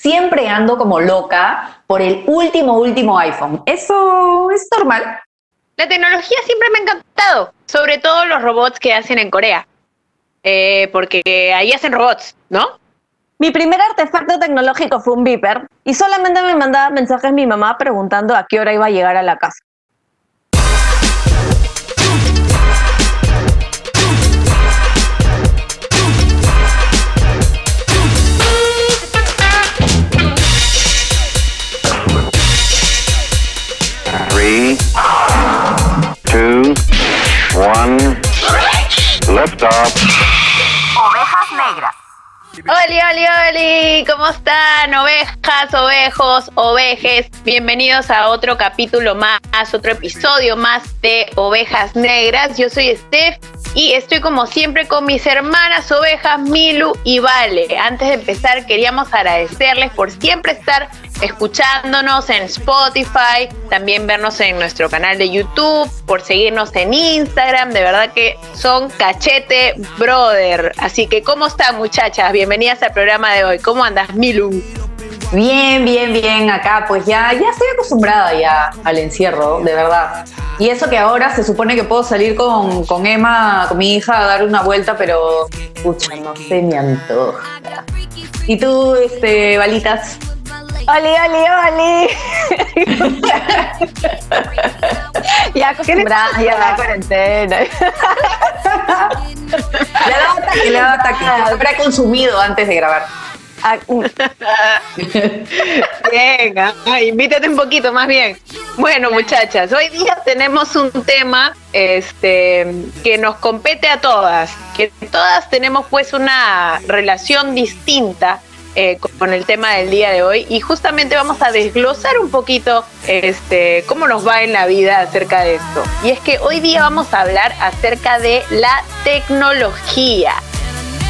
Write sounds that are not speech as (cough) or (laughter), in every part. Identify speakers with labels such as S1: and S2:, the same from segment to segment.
S1: siempre ando como loca por el último, último iPhone. Eso es normal.
S2: La tecnología siempre me ha encantado, sobre todo los robots que hacen en Corea, eh, porque ahí hacen robots, ¿no?
S3: Mi primer artefacto tecnológico fue un beeper y solamente me mandaba mensajes mi mamá preguntando a qué hora iba a llegar a la casa.
S4: Three, two, one, lift off.
S5: Ovejas negras.
S2: Oli, oli, oli, ¿cómo están? Ovejas, ovejos, ovejes. Bienvenidos a otro capítulo más, otro episodio más de Ovejas Negras. Yo soy Steph y estoy como siempre con mis hermanas ovejas Milu y Vale. Antes de empezar queríamos agradecerles por siempre estar escuchándonos en Spotify, también vernos en nuestro canal de YouTube, por seguirnos en Instagram, de verdad que son cachete brother. Así que, ¿cómo están muchachas? Bienvenidas al programa de hoy. ¿Cómo andas, Milu?
S1: Bien, bien, bien. Acá, pues ya, ya estoy acostumbrada ya al encierro, de verdad. Y eso que ahora se supone que puedo salir con, con Emma, con mi hija, a dar una vuelta, pero, pucha, no se me antoja. ¿Y tú, este, balitas?
S3: ¡Oli, oli, oli! ya acostumbrada ya (laughs) la cuarentena.
S1: Le ha dado ataque, le ha dado ataque. Habrá consumido antes de grabar.
S3: Ah, uh, (laughs)
S2: Venga, ay, invítate un poquito más bien. Bueno, muchachas, hoy día tenemos un tema este, que nos compete a todas, que todas tenemos pues una relación distinta eh, con el tema del día de hoy y justamente vamos a desglosar un poquito este, cómo nos va en la vida acerca de esto. Y es que hoy día vamos a hablar acerca de la tecnología.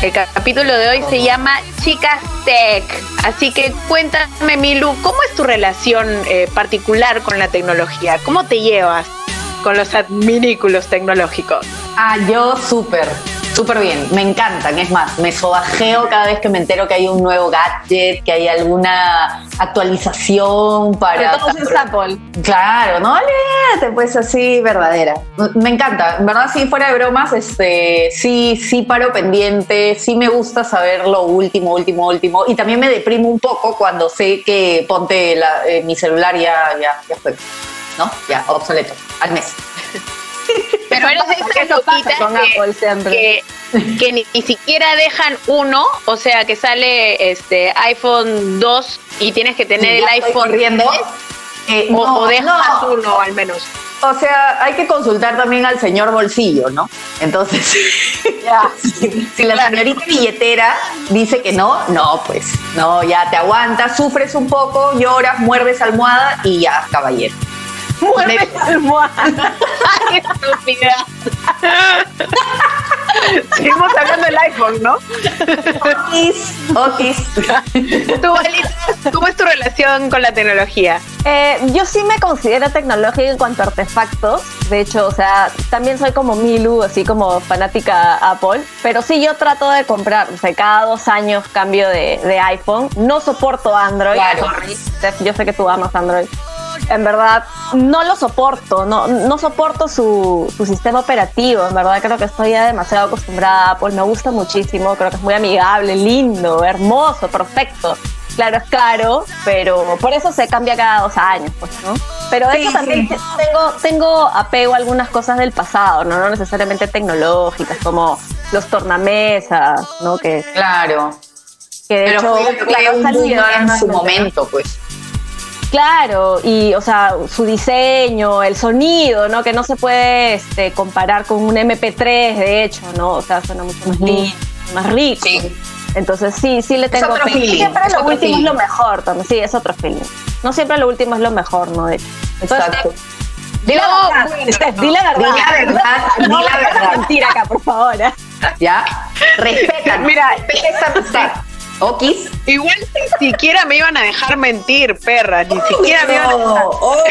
S2: El capítulo de hoy se llama Chicas Tech. Así que cuéntame, Milu, ¿cómo es tu relación eh, particular con la tecnología? ¿Cómo te llevas con los adminículos tecnológicos?
S1: Ah, yo súper, súper bien. Me encantan. Es más, me sobajeo cada vez que me entero que hay un nuevo gadget, que hay alguna actualización para.
S3: que todo es Apple.
S1: Claro, no olvídate, pues así, verdadera. Me encanta, en verdad, si fuera de bromas, este, sí, sí paro pendiente, sí me gusta saber lo último, último, último, y también me deprimo un poco cuando sé que ponte la- eh, mi celular ya, ya, ya fue, ¿no? Ya, obsoleto, al mes.
S2: Pero eres de
S3: Eso
S2: esas
S3: pasa
S2: loquitas
S3: con
S2: que,
S3: Apple siempre.
S2: que, que ni, ni siquiera dejan uno, o sea, que sale este iPhone 2 y tienes que tener el
S1: Ya
S2: iPhone
S1: corriendo.
S2: 3,
S1: Eh,
S2: o,
S1: no,
S2: o dejas
S1: no.
S2: uno al menos.
S1: O sea, hay que consultar también al señor bolsillo, ¿no? Entonces, (laughs) si, si la señorita billetera dice que no, no, pues, no, ya te aguantas, sufres un poco, lloras, muerdes almohada y ya, caballero.
S3: Muerde la almohada.
S2: ¡Qué estúpida! Seguimos hablando del iPhone, ¿no?
S1: Otis, Otis.
S2: Tú, Alita, ¿cómo es tu relación con la tecnología?
S3: Eh, yo sí me considero tecnológica en cuanto a artefactos. De hecho, o sea, también soy como Milu, así como fanática Apple. Pero sí, yo trato de comprar, o sea, cada dos años cambio de, de iPhone. No soporto Android.
S1: Claro.
S3: Yo sé que tú amas Android. En verdad, no lo soporto, no, no soporto su, su sistema operativo. En verdad, creo que estoy ya demasiado acostumbrada a Apple. Me gusta muchísimo, creo que es muy amigable, lindo, hermoso, perfecto. Claro, es caro, pero por eso se cambia cada dos años, pues, ¿no? Pero de
S1: Sí,
S3: hecho también
S1: sí.
S3: tengo, tengo apego a algunas cosas del pasado, ¿no? No necesariamente tecnológicas, como los tornamesas, ¿no? Que,
S1: Claro.
S3: que de
S1: Pero
S3: hecho,
S1: fue, fue
S3: claro,
S1: un
S3: salió
S1: boom en su momento, pues.
S3: Claro, y o sea, su diseño, el sonido, ¿no? Que no se puede este, comparar con un MP3, de hecho, ¿no? O sea, suena mucho más lindo, más rico.
S1: Sí.
S3: Entonces sí, sí le tengo
S1: otro
S3: fe.
S1: feeling,
S3: Siempre
S1: es
S3: lo
S1: otro
S3: último
S1: feeling.
S3: es lo mejor también, sí, es otro feeling. No siempre lo último es lo mejor, ¿no? De hecho. Entonces,
S1: Exacto.
S3: Di la
S2: No,
S3: verdad,
S2: bueno. (laughs)
S3: Steph, di la verdad.
S1: Di la (laughs) verdad, di la verdad.
S3: mentir acá, por favor. ¿eh?
S1: ¿Ya? (laughs) Respeta.
S2: Mira,
S1: esta amistad. Okis.
S2: Igual ni siquiera me iban a dejar mentir, perra, ni siquiera me iban a
S1: obvio.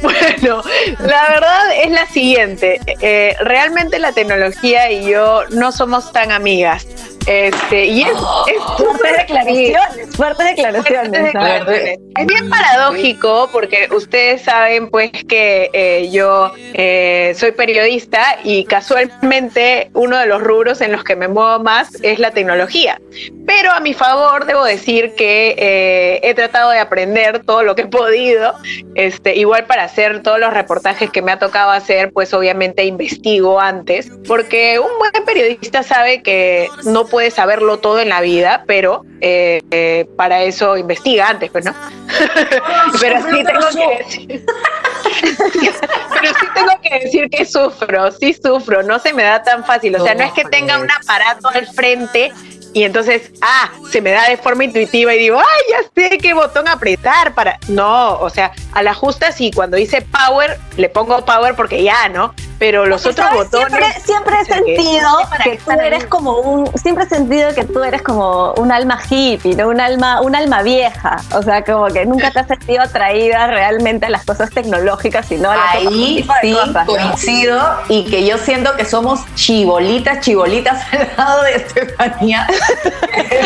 S1: (laughs)
S2: Bueno, la verdad es la siguiente. Eh, realmente la tecnología y yo no somos tan amigas. Este, y es, es
S3: Fuertes declaraciones, fuertes declaraciones. ¿sabes?
S2: Es bien paradójico porque ustedes saben pues que eh, yo eh, soy periodista y casualmente uno de los rubros en los que me muevo más es la tecnología. Pero a mi favor debo decir que eh, he tratado de aprender todo lo que he podido. Este, igual para hacer todos los reportajes que me ha tocado hacer, pues obviamente investigo antes, porque un buen periodista sabe que no puede saberlo todo en la vida, pero eh, eh, para eso investiga antes, pues no. (laughs) pero sí tengo que decir. (laughs) pero sí tengo que decir que sufro, sí sufro, no se me da tan fácil. O sea, no es que tenga un aparato al frente y entonces, ah, se me da de forma intuitiva y digo, ay, ya sé qué botón apretar para. No, o sea, a la justa sí, cuando dice power, le pongo power porque ya, ¿no? Pero los
S3: Porque,
S2: otros
S3: ¿sabes?
S2: botones.
S3: Siempre, siempre he
S2: que
S3: sentido que
S2: qué
S3: tú eres
S2: ahí.
S3: como un, siempre he sentido que tú eres como un alma hippie, ¿no? Un alma, un alma vieja. O sea, como que nunca te has sentido atraída realmente a las cosas tecnológicas, sino a las
S1: Ahí
S3: de
S1: sí
S3: cosas, ¿no?
S1: coincido y que yo siento que somos chibolitas, chibolitas al lado de Estefanía.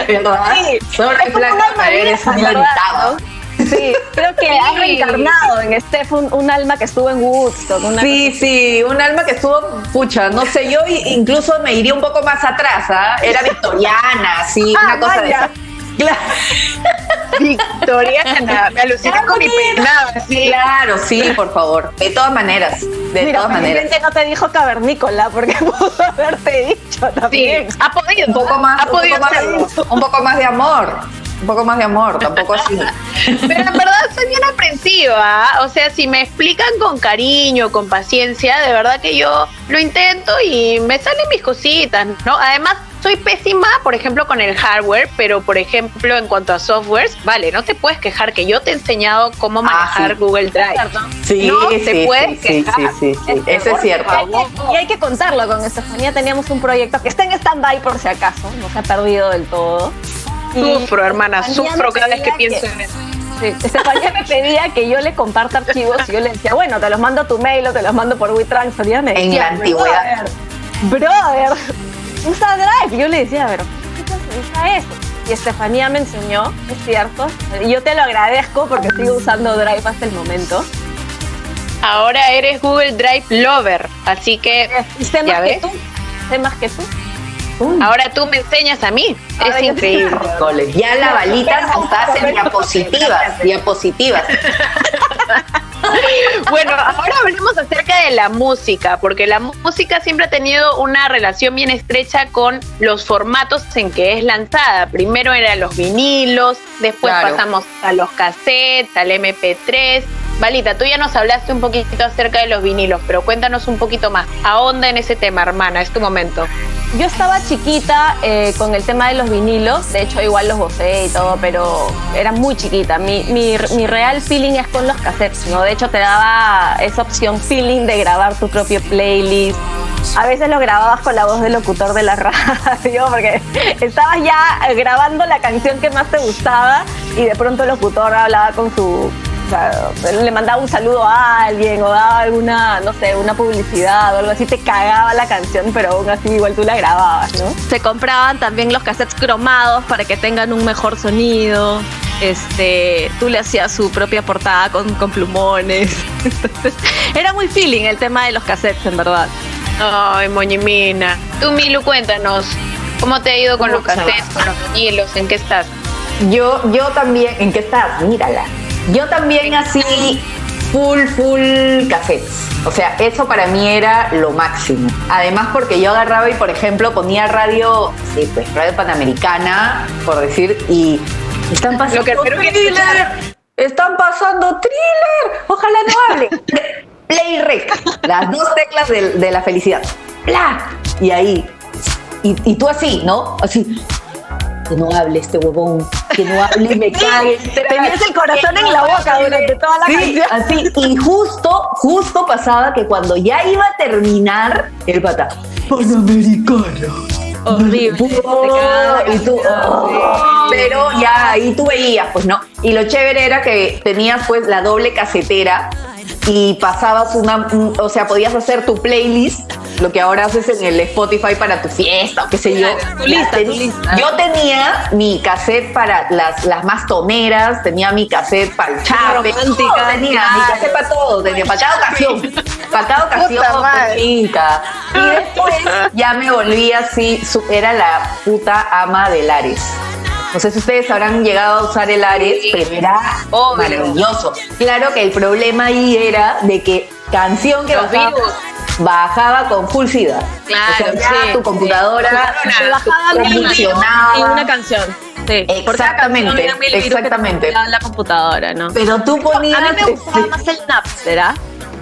S1: ¿Verdad? (laughs)
S3: Sí, es como un
S1: blanca,
S3: alma vieja. Sí, creo que ha reencarnado en Steph un, un alma que estuvo en Woodstock. Una
S1: Sí, sí, un alma que estuvo, pucha, no sé, yo incluso me iría un poco más atrás, ¿ah? Era victoriana, sí, (laughs)
S3: Ah,
S1: una cosa de esa. Claro, (laughs)
S2: Victoriana, me aluciné con mi peinado, sí.
S1: claro, sí, por favor, de todas maneras, de
S3: Mira,
S1: todas maneras.
S3: no te dijo cavernícola porque (laughs) pudo haberte dicho
S2: Sí,
S3: también.
S2: ha podido.
S1: Un poco más,
S2: ha
S1: un poco
S2: podido
S1: más, un poco más de amor, un poco más de amor, tampoco así. (laughs)
S2: Pero en verdad soy bien aprensiva. ¿ah? O sea, si me explican con cariño, con paciencia, de verdad que yo lo intento y me salen mis cositas, ¿no? Además, soy pésima, por ejemplo, con el hardware, pero por ejemplo, en cuanto a softwares, vale, no te puedes quejar que yo te he enseñado cómo manejar
S1: sí.
S2: Google Drive.
S1: Sí,
S2: No
S1: sí,
S2: te puedes
S1: sí, sí,
S2: quejar.
S1: sí, sí, sí,
S3: Este,
S1: eso es cierto.
S3: Y hay que contarlo con Estefanía. Teníamos un proyecto que está en stand-by por si acaso, no se ha perdido del todo.
S2: Sufro, hermana, sufro cada vez que pienso en eso.
S3: Sí, Estefanía me pedía que yo le comparta archivos y yo le decía, bueno, te los mando a tu mail o te los mando por WeTransfer. Y
S1: En la antigüedad.
S3: Brother, brother, usa Drive. Yo le decía, pero ¿qué usa eso? Y Estefanía me enseñó, es cierto, y yo te lo agradezco porque sigo usando Drive hasta el momento.
S2: Ahora eres Google Drive Lover, así que
S3: Y sé
S2: ¿Ya
S3: más que tú, sé más que tú.
S2: Ahora tú me enseñas a mí.
S3: Ahora
S2: es increíble.
S1: Cole, Ya la balita estás en diapositivas, diapositivas. (laughs)
S2: Bueno, ahora hablemos acerca de la música, porque la música siempre ha tenido una relación bien estrecha con los formatos en que es lanzada. Primero eran los vinilos, después
S1: Claro.
S2: pasamos a los cassettes, al MP3. Valita, tú ya nos hablaste un poquito acerca de los vinilos, pero cuéntanos un poquito más. Ahonda en ese tema, hermana, es tu momento.
S3: Yo estaba chiquita eh, con el tema de los vinilos, de hecho igual los gocé y todo, pero era muy chiquita. Mi, mi, mi real feeling es con los cassettes, ¿no? De hecho te daba esa opción feeling de grabar tu propio playlist. A veces lo grababas con la voz del locutor de la (laughs) radio, porque estabas ya grabando la canción que más te gustaba y de pronto el locutor hablaba con su o sea, le mandaba un saludo a alguien o daba alguna, no sé, una publicidad o algo así, te cagaba la canción, pero aún así igual tú la grababas, ¿no? Se compraban también los cassettes cromados para que tengan un mejor sonido. Este, tú le hacías su propia portada con, con plumones. (laughs) Entonces, era muy feeling el tema de los cassettes, en verdad.
S2: Ay, Moñimina. Tú, Milu, cuéntanos. ¿Cómo te ha ido con los cassettes, con los vinilos? ¿En qué estás?
S1: Yo, yo también, ¿en qué estás? Mírala. Yo también así, full, full cassettes. O sea, eso para mí era lo máximo. Además porque yo agarraba y, por ejemplo, ponía radio, sí, pues radio panamericana, por decir, y están pasando (laughs)
S2: Lo que
S1: thriller, están pasando thriller, ojalá no hable. (laughs) Play rec, las dos teclas de, de la felicidad. ¡Pla! Y ahí, y, y tú así, ¿no? Así, que no hable este huevón, que no hable y me (laughs) cague.
S3: Tenías el corazón en la boca durante toda la
S1: Sí,
S3: canción.
S1: así. Y justo, justo pasaba que cuando ya iba a terminar, el pata, Panamericana.
S3: Horrible.
S1: Y tú, oh. pero ya ahí tú veías, pues no. Y lo chévere era que tenías pues la doble casetera y pasabas una, un- o sea, podías hacer tu playlist lo que ahora haces en el Spotify para tu fiesta o qué sé yo.
S3: Tu lista, tu.
S1: Yo tenía mi cassette para las, las más toneras, tenía mi cassette para el chape,
S3: Romántica,
S1: tenía mi cassette para todo, tenía para cada ocasión, para cada ocasión, chica. Y después ya me volví así, era la puta ama del Ares. No sé si ustedes habrán llegado a usar el Ares,
S2: Sí.
S1: pero era
S2: Obvio.
S1: maravilloso. Claro que el problema ahí era de que canción que
S2: Los
S1: bajaba,
S2: virus.
S1: bajaba con full.
S3: Claro,
S1: o sea, ya
S3: sí.
S1: tu computadora
S3: Se bajaban mil virus
S1: convulsionaba.
S3: en una canción. Sí,
S1: Exactamente, exactamente.
S3: la computadora, ¿no?
S1: Pero tú ponías...
S3: A mí me gustaba más el Napster, ¿ah?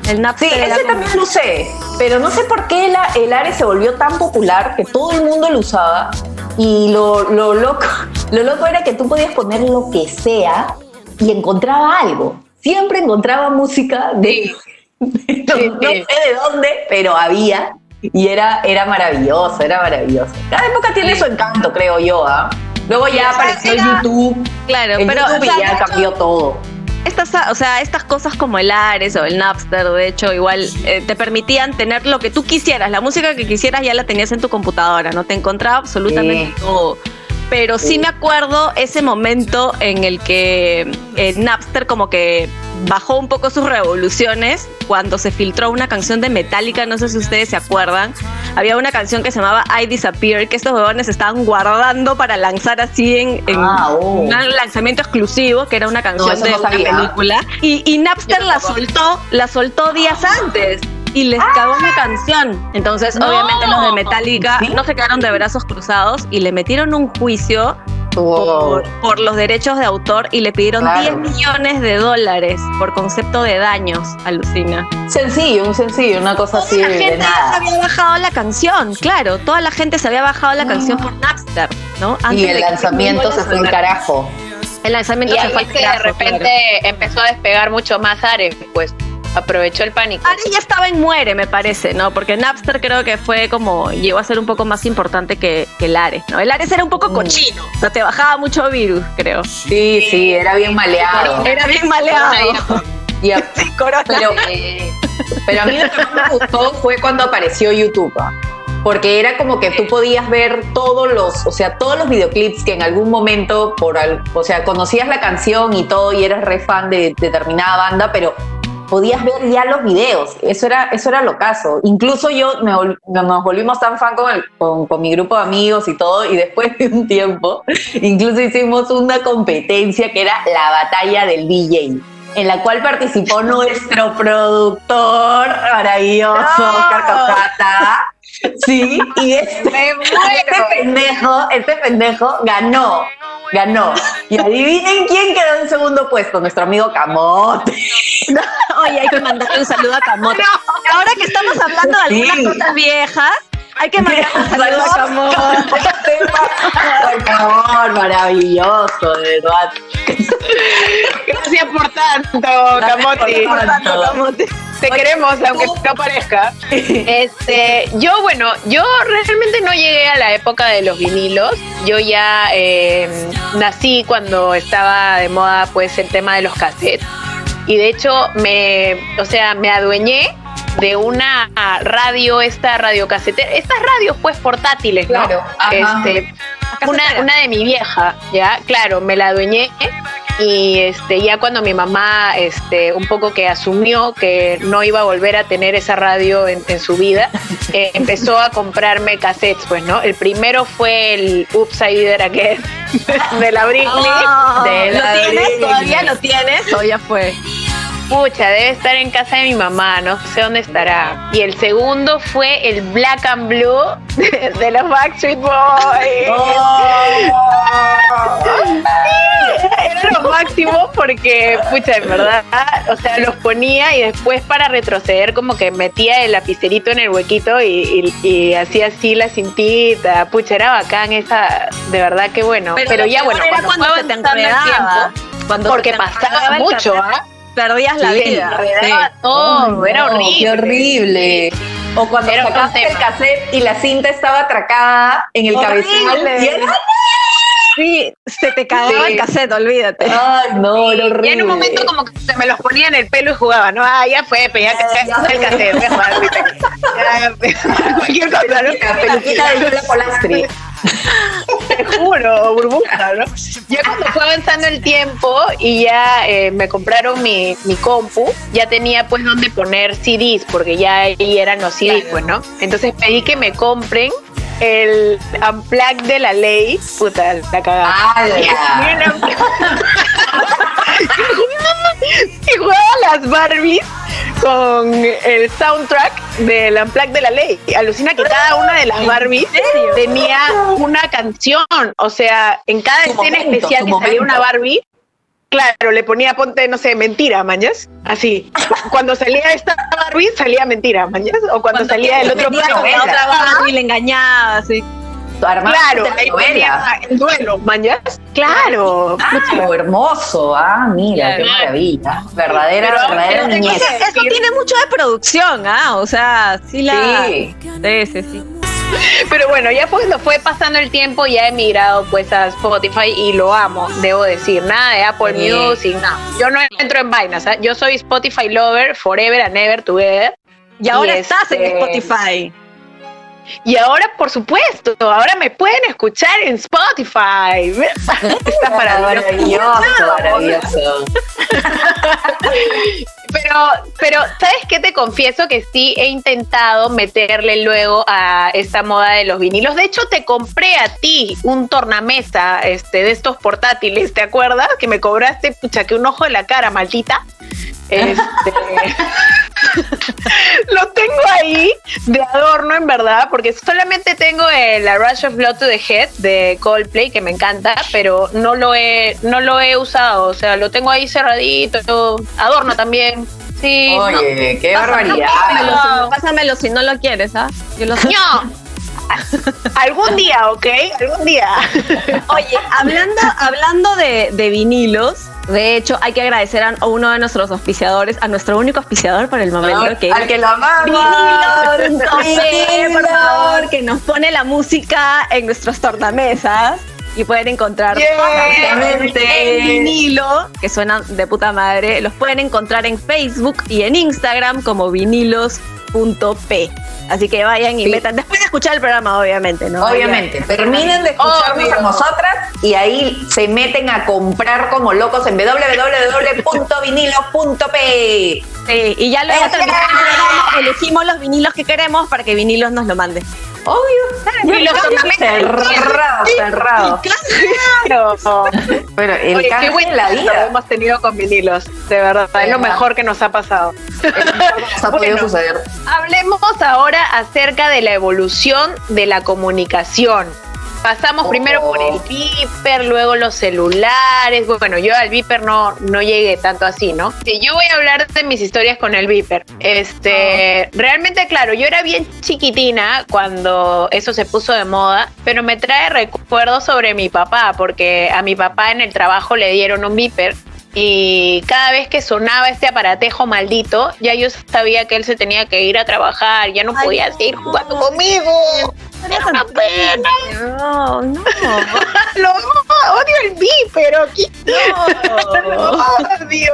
S3: El Napster
S1: Sí, ese
S3: como-
S1: también lo usé, pero no sé por qué el Ares se volvió tan popular que todo el mundo lo usaba y lo, lo loco, lo loco era que tú podías poner lo que sea y encontraba algo. Siempre encontraba música de, de- no, sé de dónde, pero había y era, era maravilloso, era maravilloso. Cada época tiene su encanto, creo yo, ¿ah? Luego ya
S3: o sea,
S1: apareció
S3: era-
S1: YouTube,
S3: Claro,
S1: el
S3: pero
S1: YouTube
S3: o sea,
S1: y ya
S3: hecho,
S1: cambió todo.
S3: estas, o sea, estas cosas como el Ares o el Napster, de hecho, igual eh, te permitían tener lo que tú quisieras, la música que quisieras ya la tenías en tu computadora, ¿no? Te encontraba absolutamente
S1: Sí.
S3: todo. Pero sí. Me acuerdo ese momento en el que eh, Napster como que bajó un poco sus revoluciones cuando se filtró una canción de Metallica, no sé si ustedes se acuerdan. Había una canción que se llamaba I Disappear, que estos huevones estaban guardando para lanzar así en, en
S1: Ah, oh.
S3: un lanzamiento exclusivo, que era una canción de
S1: no
S3: una película. Y, y Napster la soltó, la soltó días antes. Y les cagó la canción. Entonces,
S2: No.
S3: obviamente, los de Metallica
S1: ¿Sí?
S3: no se quedaron de brazos cruzados y le metieron un juicio
S1: Wow.
S3: por, por los derechos de autor y le pidieron
S1: Claro.
S3: 10 millones de dólares por concepto de daños, alucina.
S1: Sencillo, un sencillo, una cosa así
S3: la
S1: de
S3: gente se había bajado la canción, claro, toda la gente se había bajado la canción por Napster, ¿no?
S1: Y el lanzamiento se fue al carajo.
S3: El lanzamiento
S2: Y
S3: se fue al
S2: que de
S3: carajo,
S2: repente
S3: claro.
S2: empezó a despegar mucho más Ares, pues aprovechó el pánico.
S3: Ares ya estaba en muere, me parece, ¿no? Porque Napster creo que fue como, llegó a ser un poco más importante que, que el Ares, ¿no? El Ares era un poco
S1: Mm.
S3: cochino, o sea, te bajaba mucho virus, creo.
S1: Sí, sí, era bien maleado.
S3: Era bien maleado.
S1: Y a- (laughs)
S3: Corona.
S1: pero, (laughs) pero a mí lo que más me gustó fue cuando apareció YouTube. ¿ah? Porque era como que tú podías ver todos los, o sea, todos los videoclips que en algún momento, por al- o sea, conocías la canción y todo y eras re fan de determinada banda, pero podías ver ya los videos. Eso era, eso era lo caso. Incluso yo me vol- nos volvimos tan fan con, el- con, con mi grupo de amigos y todo, y después de un tiempo, (laughs) incluso hicimos una competencia que era la batalla del DJ. En la cual participó (laughs) nuestro productor maravilloso, Oscar Cocata. Sí, y (laughs) este, este pendejo, este pendejo ganó, ganó. Y adivinen quién quedó en segundo puesto, nuestro amigo Camote.
S3: Oye, hay que mandarle un saludo a Camote. Ahora que estamos hablando de algunas
S1: Sí.
S3: cosas viejas, hay que mandarle un saludo a
S1: favor, (laughs) maravilloso, de verdad.
S2: Gracias por tanto, Camote.
S1: por tanto,
S3: Camote.
S2: Te queremos, aunque no parezca. Este, yo, bueno, yo realmente no llegué a la época de los vinilos. Yo ya eh, nací cuando estaba de moda, pues, el tema de los cassettes. Y de hecho, me, o sea, me adueñé de una radio, esta radio casetera, estas radios, pues, portátiles, ¿no?
S1: Claro, ajá.
S2: Este, una, una de mi vieja, ya, claro, me la adueñé y este ya cuando mi mamá este un poco que asumió que no iba a volver a tener esa radio en, en su vida (laughs) eh, empezó a comprarme cassettes pues no el primero fue el Oops I Did It Again (laughs) de la Britney
S3: Oh,
S1: de
S3: ¿Lo
S1: la
S3: tienes?
S1: Britney.
S3: ¿Todavía lo tienes? O ya fue.
S2: Pucha debe estar en casa de mi mamá no sé dónde estará y el segundo fue el Black and Blue de, de los Backstreet Boys (laughs) Era lo máximo porque, pucha, en verdad, o sea, los ponía y después para retroceder como que metía el lapicerito en el huequito y, y- y hacía así la cintita. Pucha, era bacán esa, de verdad que bueno. Pero, ya bueno, cuando,
S3: cuando se te
S2: tiempo,
S3: Cuando
S2: porque pasaba mucho, ¿ah?
S3: Perdías la vida. Sí.
S2: todo, era
S1: No,
S2: horrible.
S1: Qué horrible. O cuando
S2: Era
S1: sacaste el cassette y la cinta estaba atracada en el
S3: Horrible.
S1: cabezal. Y era
S3: Sí, se te cagaba
S2: Sí.
S3: el cassette, olvídate.
S1: Ay, no, era horrible.
S2: Y en un momento como que se me los ponía en el pelo y jugaba, ¿no? Ah, ya fue, pero ya que el cassette, voy a jugar ahorita. Ya, (laughs) (laughs) Cualquier cosa, ¿no?
S1: La peluquita de Lola Polastri.
S2: Te juro, burbuja, ¿no? Ya cuando fue avanzando el tiempo y ya eh, me compraron mi, mi compu, ya tenía pues donde poner CDs, porque ya ahí eran los CDs, pues, ¿no? Entonces pedí que me compren el Unplug de la ley, puta, la cagada. Una- (laughs) y jugaba las Barbies con el soundtrack del Unplug de la ley. Alucina que cada una de las Barbies tenía una canción. O sea, en cada
S1: Su
S2: escena
S1: momento,
S2: especial que salía una Barbie, claro, le ponía ponte, no sé, mentira, mañas. Así. Cuando salía esta Barbie, salía mentira, mañas. O cuando, salía el otro la otra Barbie.
S3: y le engañaba, así.
S2: Claro,
S1: novela.
S2: el duelo, mañas. Claro.
S1: Claro, hermoso. Ah, mira, qué maravilla. Verdadera,
S2: Pero-
S1: verdadera
S2: pero
S1: niñez.
S3: Eso tiene mucho de producción, ¿ah? O sea, sí la...
S1: Sí.
S3: Sí, sí, sí.
S2: Pero bueno, ya cuando fue pasando el tiempo, ya he migrado pues a Spotify y lo amo, debo decir. Nada de Apple
S1: Sí.
S2: Music, nada. Yo no entro en vainas, ¿ah? yo soy Spotify lover, forever and ever together.
S3: Y ahora
S2: Y
S3: estás en
S2: este-
S3: Spotify.
S2: Y ahora, por supuesto, ahora me pueden escuchar en Spotify. (laughs) Está maravilloso.
S1: Maravilloso, (laughs) maravilloso.
S2: Pero, pero, ¿sabes qué? Te confieso que sí he intentado meterle luego a esta moda de los vinilos. De hecho, te compré a ti un tornamesa este, de estos portátiles, ¿te acuerdas? Que me cobraste, pucha, que un ojo de la cara, maldita. Este, (laughs) lo tengo ahí de adorno, en verdad, porque solamente tengo el A Rush of Blood to the Head de Coldplay, que me encanta, pero no lo he, no lo he usado. O sea, lo tengo ahí cerradito, adorno también. Sí.
S1: Oye, qué barbaridad.
S3: Pásamelo, si, pásamelo si no lo quieres, ¿ah? Yo lo sé.
S2: No. Algún día, ¿ok? Algún día.
S3: Oye, hablando, hablando de, de vinilos, de hecho, hay que agradecer a uno de nuestros auspiciadores, a nuestro único auspiciador por el momento, que
S1: Al que lo amamos.
S3: Vinilos, por
S1: Vinilos.
S3: favor, que nos pone la música en nuestros tornamesas y pueden encontrar
S2: Yeah.
S3: El vinilo, que suenan de puta madre, los pueden encontrar en Facebook y en Instagram como vinilos.p. Así que vayan y
S1: Sí.
S3: metan, después de escuchar el programa, obviamente, ¿no?
S1: Obviamente, terminen de escucharnos
S2: Obvio.
S1: a nosotras y ahí se meten a comprar como locos en www.vinilos.p.
S3: Sí, y ya luego el programa, elegimos los vinilos que queremos para que vinilos nos lo mande.
S1: Obvio.
S2: Y los tornamesas.
S1: cerrado, cerrado.
S2: Claro. (laughs)
S1: Pero el
S2: Oye, qué buen
S1: en la
S2: lo
S1: vida
S2: hemos tenido con vinilos, de verdad. Es lo mejor que nos ha pasado. (laughs)
S1: nos ha podido
S2: Bueno.
S1: suceder.
S2: Hablemos ahora acerca de la evolución de la comunicación. Pasamos
S1: Oh.
S2: primero por el Viper, luego los celulares. Bueno, yo al Viper no, no llegué tanto así, ¿no? Sí, yo voy a hablar de mis historias con el Viper. Este, realmente, claro, yo era bien chiquitina cuando eso se puso de moda, pero me trae recuerdos sobre mi papá, porque a mi papá en el trabajo le dieron un Viper y cada vez que sonaba este aparatejo maldito, ya yo sabía que él se tenía que ir a trabajar, ya no podía seguir jugando conmigo. Era una pena.
S3: No, no. (laughs)
S2: Lo odio el Viper, aquí. (laughs) Lo odio.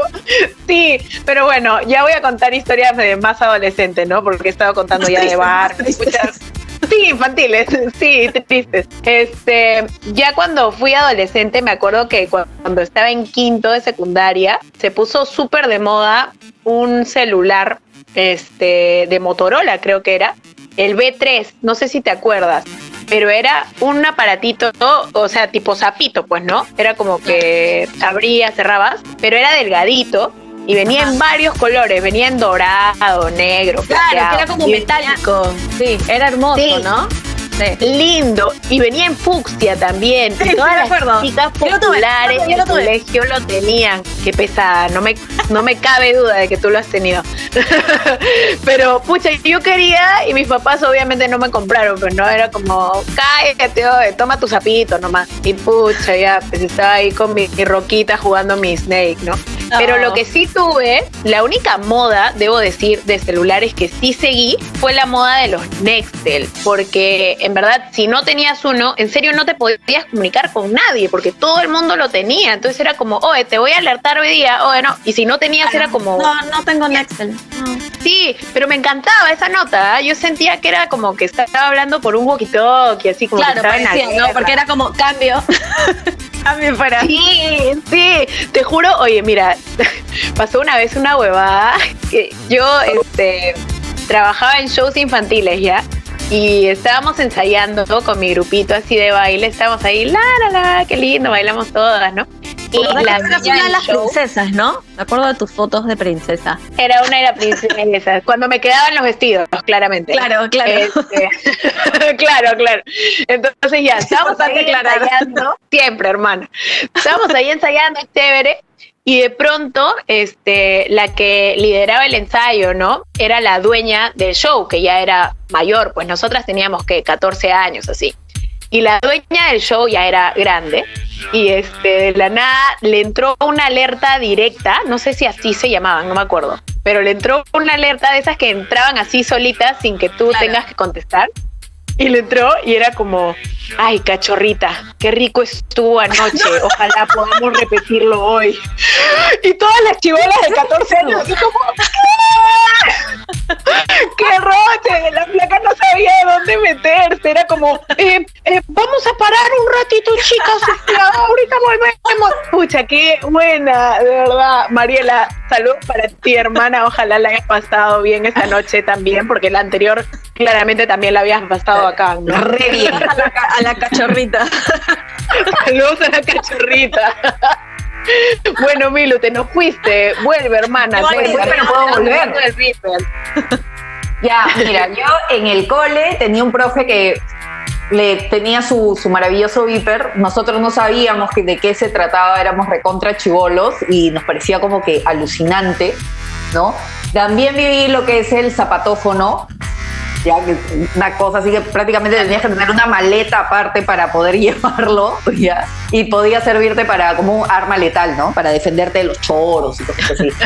S2: Sí, pero bueno, ya voy a contar historias de más adolescentes, ¿no? Porque he estado contando ya de bar, muchas. Sí, infantiles, (laughs) sí, tristes. Este, ya cuando fui adolescente, me acuerdo que cu- cuando estaba en quinto de secundaria, se puso súper de moda un celular, este, de Motorola, creo que era, el B3, no sé si te acuerdas, pero era un aparatito, o sea, tipo zapito, pues, ¿no? Era como que abrías, cerrabas, pero era delgadito y venía en varios colores, venía en dorado, negro,
S3: Claro, que era como metálico. Sí, era hermoso,
S2: Sí.
S3: ¿no? Sí.
S2: lindo. Y venía en fucsia también.
S3: Sí,
S2: y todas
S3: me
S2: las
S3: acuerdo.
S2: chicas populares del colegio lo tenían. Qué pesada no me no me cabe duda de que tú lo has tenido. (laughs) Pero pucha yo quería y mis papás obviamente no me compraron pero no era como cállate oye, toma tu sapito nomás y pucha ya pues estaba ahí con mi, mi roquita jugando mi snake no Pero lo que sí tuve, la única moda, debo decir, de celulares que sí seguí fue la moda de los Nextel. Porque en verdad, si no tenías uno, en serio no te podías comunicar con nadie, porque todo el mundo lo tenía. Entonces era como, oye, te voy a alertar hoy día, oye, no. Y si no tenías, era como,
S3: No, no tengo Nextel. No.
S2: sí, pero me encantaba esa nota. ¿ah? Yo sentía que era como que estaba hablando por un walkie-talkie, así como que
S3: Claro,
S2: estaba en la
S3: ¿no? Porque era como cambio. (laughs) cambio para.
S2: Sí, sí, te juro, oye, mira, (laughs) pasó una vez una huevada que yo este, trabajaba en shows infantiles ya y estábamos ensayando con mi grupito así de baile, estábamos ahí, la, la, la, qué lindo, bailamos todas, ¿no? Y
S3: ¿Verdad que
S2: la niña
S3: de las
S2: show
S3: princesas, ¿no? Me acuerdo de tus fotos de princesa.
S2: era una de las princesas, cuando me quedaban los vestidos, claramente.
S3: Claro, claro.
S2: Este, (laughs) claro, claro. Entonces ya, estábamos ahí ensayando, siempre, hermana. Estábamos ahí ensayando, chévere, y de pronto, este, la que lideraba el ensayo, ¿no? Era la dueña del show, que ya era mayor, pues nosotras teníamos que 14 años, así. Y la dueña del show ya era grande. Y este, de la nada le entró una alerta directa, no sé si así se llamaban, no me acuerdo, pero le entró una alerta de esas que entraban así solitas sin que tú
S3: Claro.
S2: tengas que contestar. Y le entró y era como, ay, cachorrita, qué rico estuvo anoche, (laughs) ojalá podamos repetirlo hoy. Y todas las chivolas de 14 años, así como, ¿qué? ¡Qué roche! La placa no sabía dónde meterse. Era como, eh, eh, vamos a parar un ratito, chicas. ahorita volvemos. Pucha, qué buena, de verdad. Mariela, salud para ti, hermana. Ojalá la hayas pasado bien esta noche también, porque la anterior claramente también la habías pasado acá, ¿no?
S1: Re bien.
S3: A la, ca- a la cachorrita.
S2: Saludos a la cachorrita. (laughs) Bueno, Milu, te nos fuiste. Vuelve, hermana. Vuelve.
S1: pero puedo volver. Ya, mira, yo en el cole tenía un profe que le tenía su, su maravilloso viper. Nosotros no sabíamos que, de qué se trataba, éramos recontra chivolos y nos parecía como que alucinante, ¿no? También viví lo que es el zapatófono, ya una cosa así que prácticamente tenías que tener una maleta aparte para poder (laughs) llevarlo, ya, y podía servirte para como un arma letal, ¿no? Para defenderte de los choros y cosas así. (laughs)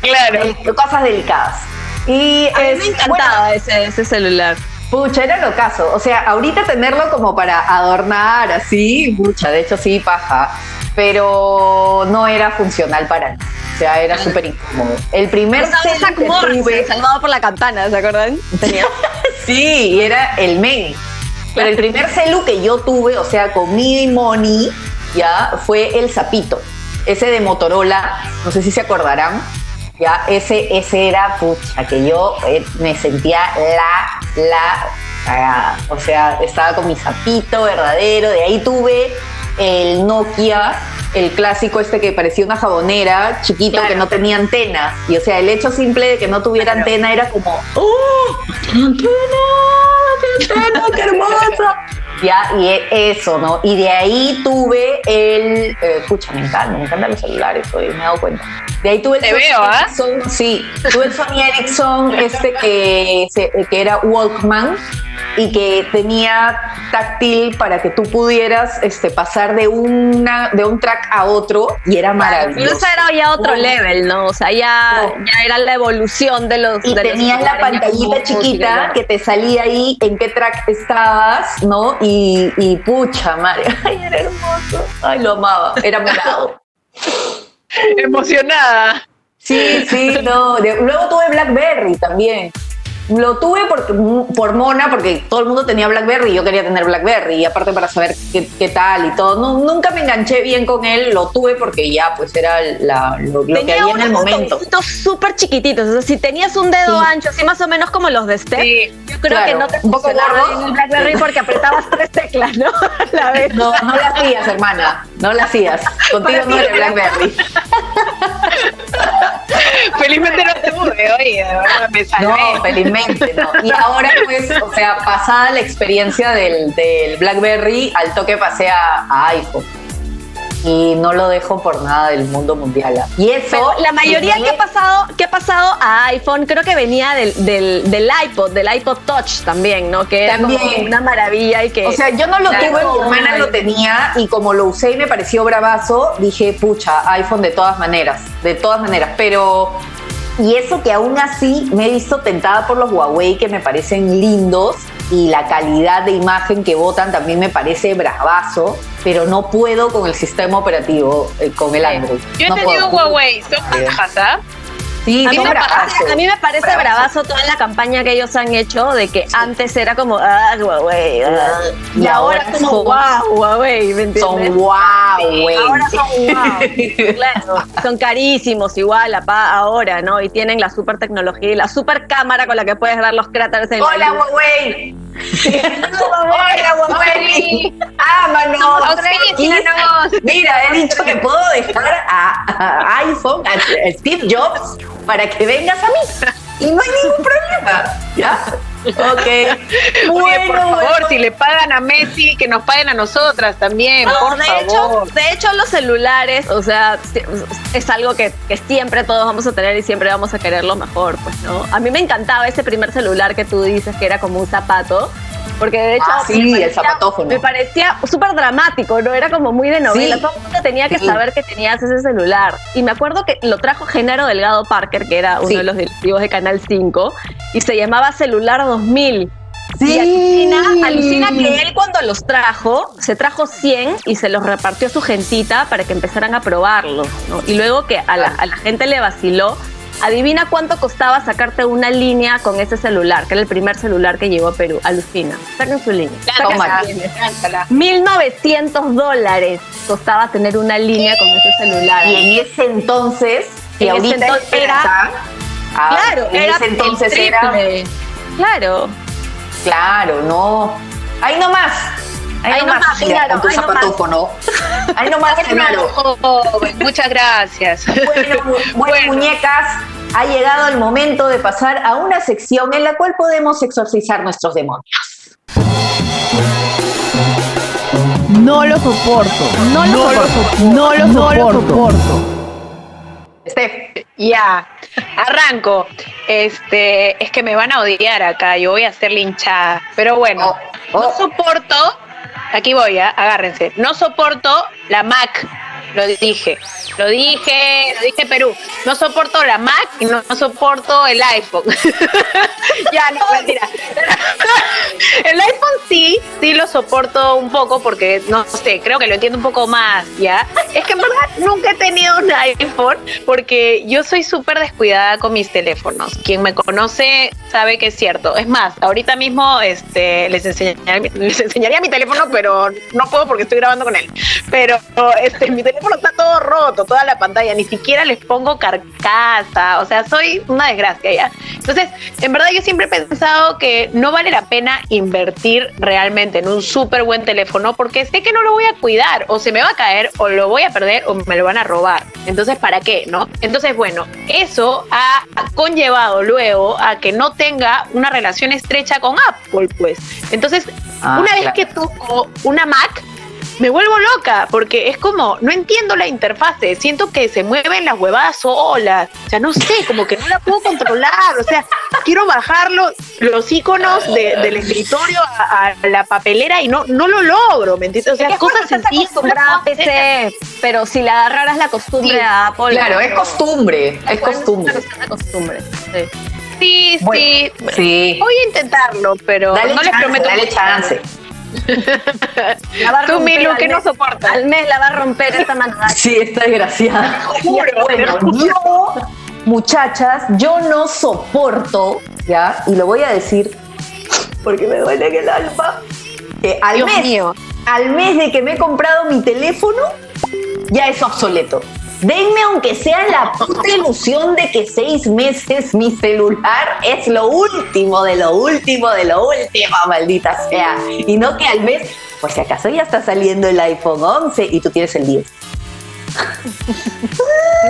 S2: Claro.
S1: Eh, cosas delicadas. Y
S3: A mí
S1: es,
S3: me encantaba ese, ese celular.
S1: Pucha, era lo caso. O sea, ahorita tenerlo como para adornar así, pucha, de hecho sí, paja. Pero no era funcional para mí. O sea, era súper incómodo. El primer
S3: Zack
S1: que tuve,
S3: salvado por la campana, ¿se acuerdan? (laughs)
S1: Sí, era el main. Pero el primer celu que yo tuve, o sea, con mi money, ya, fue el Zapito. Ese de Motorola, no sé si se acordarán. Ya, ese, ese era, pucha, que yo eh, me sentía la, la cagada. O sea, estaba con mi zapito verdadero. De ahí tuve el Nokia, el clásico este que parecía una jabonera, chiquito,
S2: Claro.
S1: que no tenía antena. Y o sea, el hecho simple de que no tuviera
S2: Claro.
S1: antena era como, ¡oh! ¡Tiene antena! ¡Tiene antena! ¡Qué (laughs) hermosa! Ya, y e- eso, ¿no? Y de ahí tuve el. Eh, pucha, me encanta, me encantan los celulares, hoy me he dado cuenta. De ahí tuve el
S2: Te
S1: Sony
S2: veo, ¿ah?
S1: Ericsson, Sí, tuve el Sony Ericsson, este que, que era Walkman y que tenía táctil para que tú pudieras este, pasar de, una, de un track a otro y era maravilloso.
S3: eso era ya otro level, ¿no? O sea, ya,
S1: No.
S3: ya era la evolución de los.
S1: Y
S3: de los
S1: tenías la pantallita
S3: como
S1: chiquita que te salía ahí en qué track estabas, ¿no? Y, y pucha, madre, (laughs) ay, era hermoso. Ay, lo amaba, era morado. (laughs)
S2: Emocionada.
S1: Sí, sí, no. De- luego tuve Blackberry también. Lo tuve porque, por mona, porque todo el mundo tenía Blackberry y yo quería tener Blackberry. Y aparte para saber qué, qué tal y todo. No, nunca me enganché bien con él. Lo tuve porque ya, pues era la- lo, lo que había en el momento.
S3: súper chiquititos. O sea, si tenías un dedo
S1: Sí.
S3: ancho, así más o menos como los de Steph,
S2: Sí.
S3: yo creo
S1: claro.
S3: que no te
S1: Un poco
S3: el BlackBerry porque apretabas (laughs) tres teclas, ¿no? La vez.
S1: No, no la hacías, hermana. No la hacías. Contigo no era Blackberry. (laughs)
S2: Felizmente no te pude, oye, me salvé.
S1: No, felizmente. Y ahora, pues, o sea, pasada la experiencia del, del BlackBerry, al toque pasé a, a iPhone. Y no lo dejo por nada del mundo mundial. Y eso.
S3: Pero la mayoría que ha pasado, que ha pasado a iPhone, creo que venía del, del, del iPod, del iPod Touch también, ¿no? Que era como
S1: También.
S3: una maravilla y que.
S1: O sea, yo no lo tuve, mi hermana lo tenía y como lo usé y me pareció bravazo, dije, pucha, iPhone de todas maneras, de todas maneras. Pero, y eso que aún así me he visto tentada por los Huawei que me parecen lindos y la calidad de imagen que botan también me parece bravazo, pero no puedo con el sistema operativo, eh, con el Android.
S2: Yo he
S1: No
S2: tenido
S1: puedo.
S2: Huawei, son bajas, ¿ah?
S1: Sí,
S3: a mí, me parece, a mí me parece bravazo toda la campaña que ellos han hecho de que antes era como, ah, Huawei, ah", y,
S1: Y
S3: ahora
S1: ahora
S3: como,
S1: son-
S3: wow, Huawei, ¿me entiendes?
S1: Son Huawei.
S3: Ahora son wow, claro, (laughs) son carísimos igual ahora, ¿no? Y tienen la super tecnología y la super cámara con la que puedes ver los cráteres en la
S1: Hola,
S3: luna.
S1: Huawei. Hola, (laughs) Huawei. Ámanos. Mira, he dicho que puedo dejar a, a iPhone, a Steve Jobs, para que vengas a mí. Y no hay ningún problema. ¿Ya? Ok. (laughs)
S2: Oye,
S1: Bueno,
S2: por favor,
S1: bueno.
S2: si le pagan a Messi, que nos paguen a nosotras también,
S3: No,
S2: por
S3: de
S2: favor.
S3: hecho, de hecho los celulares, o sea, es algo que, que siempre todos vamos a tener y siempre vamos a querer lo mejor, pues, ¿no? A mí me encantaba ese primer celular que tú dices que era como un zapato, porque de hecho
S1: Ah, sí,
S3: me
S1: el
S3: parecía-
S1: zapatófono.
S3: me parecía súper dramático, ¿no? Era como muy de novela,
S1: Sí.
S3: todo el mundo tenía que
S1: Sí.
S3: saber que tenías ese celular. Y me acuerdo que lo trajo Genaro Delgado Parker, que era uno
S1: Sí.
S3: de los directivos de Canal 5, y se llamaba Celular 2000.
S1: Sí.
S3: Y alucina, alucina que él cuando los trajo, se trajo 100 y se los repartió a su gentita para que empezaran a probarlos. ¿no? Y luego que a la, a la gente le vaciló, adivina cuánto costaba sacarte una línea con ese celular, que era el primer celular que llegó a Perú. Alucina. Saquen su línea. Línea.
S2: Cántala.
S3: 1900 dólares costaba tener una línea con ese celular.
S1: Y en ese entonces, que
S3: En ese
S1: ahorita
S3: entonces
S1: es
S3: era-
S1: ah,
S3: Claro,
S1: en
S3: era
S1: ese entonces era.
S3: Claro.
S1: Claro, no. Ahí nomás. Ahí,
S3: Ahí
S1: nomás,
S3: nomás,
S1: con tu
S3: ahí nomás. (laughs)
S1: Ahí nomás, Genaro.
S2: Joven, muchas gracias.
S1: Bueno, mu- bueno,
S2: Bueno.
S1: muñecas, ha llegado el momento de pasar a una sección en la cual podemos exorcizar nuestros demonios.
S6: No lo soporto. No lo soporto. No lo soporto.
S1: Steph,
S2: Ya, arranco. Este, es que me van a odiar acá, yo voy a ser linchada. Pero bueno,
S1: Oh, oh.
S2: no soporto, aquí voy, ¿ah? agárrense, no soporto la Mac. Lo dije, lo dije, lo dije Perú. No soporto la Mac y no, soporto el iPhone. (laughs) ya, no, mentira. (laughs) el iPhone sí, sí lo soporto un poco porque, no sé, creo que lo entiendo un poco más, ¿ya? Es que en verdad nunca he tenido un iPhone porque yo soy súper descuidada con mis teléfonos. Quien me conoce sabe que es cierto. Es más, ahorita mismo este, les, enseñaría, les enseñaría mi teléfono, pero no puedo porque estoy grabando con él. Pero este, mi teléfono está todo roto, toda la pantalla, ni siquiera les pongo carcasa, o sea, soy una desgracia ya. Entonces, en verdad yo siempre he pensado que no vale la pena invertir realmente en un súper buen teléfono porque sé que no lo voy a cuidar, o se me va a caer, o lo voy a perder, o me lo van a robar. Entonces, ¿para qué, no? Entonces, bueno, eso ha conllevado luego a que no tenga una relación estrecha con Apple, pues. Entonces,
S1: Ah,
S2: una vez que toco una Mac, me vuelvo loca porque es como, no entiendo la interfase, siento que se mueven las huevadas solas, o sea, no sé, como que no la puedo controlar, o sea, quiero bajar los, los iconos de- del escritorio a, a la papelera y no, no lo logro, ¿me entiendes? O sea,
S3: Es
S2: cosas sencillas.
S3: acostumbrada a PC, pero si le agarraras la costumbre
S2: Sí,
S3: a Apple.
S1: claro, es costumbre, es costumbre.
S3: Es costumbre. sí.
S2: Sí,
S1: Bueno,
S2: sí,
S1: Sí.
S2: voy a intentarlo, pero
S1: Dale
S2: no les prometo.
S1: dale chance. (laughs)
S3: La va a
S2: Tú, Milu, que no
S3: mes.
S2: soportas.
S3: Al mes la va a romper esta mano.
S1: Sí, está desgraciada. (laughs)
S2: juro,
S1: bueno, yo, muchachas, yo no soporto, ¿ya? Y lo voy a decir porque me duele en el alma. Que al
S2: Dios
S1: mes,
S2: mío.
S1: al mes de que me he comprado mi teléfono, ya es obsoleto. Denme aunque sea la puta ilusión de que seis meses mi celular es lo último, de lo último, de lo último, maldita sea. Y no que al mes, por si acaso ya está saliendo el iPhone 11 y tú tienes el 10.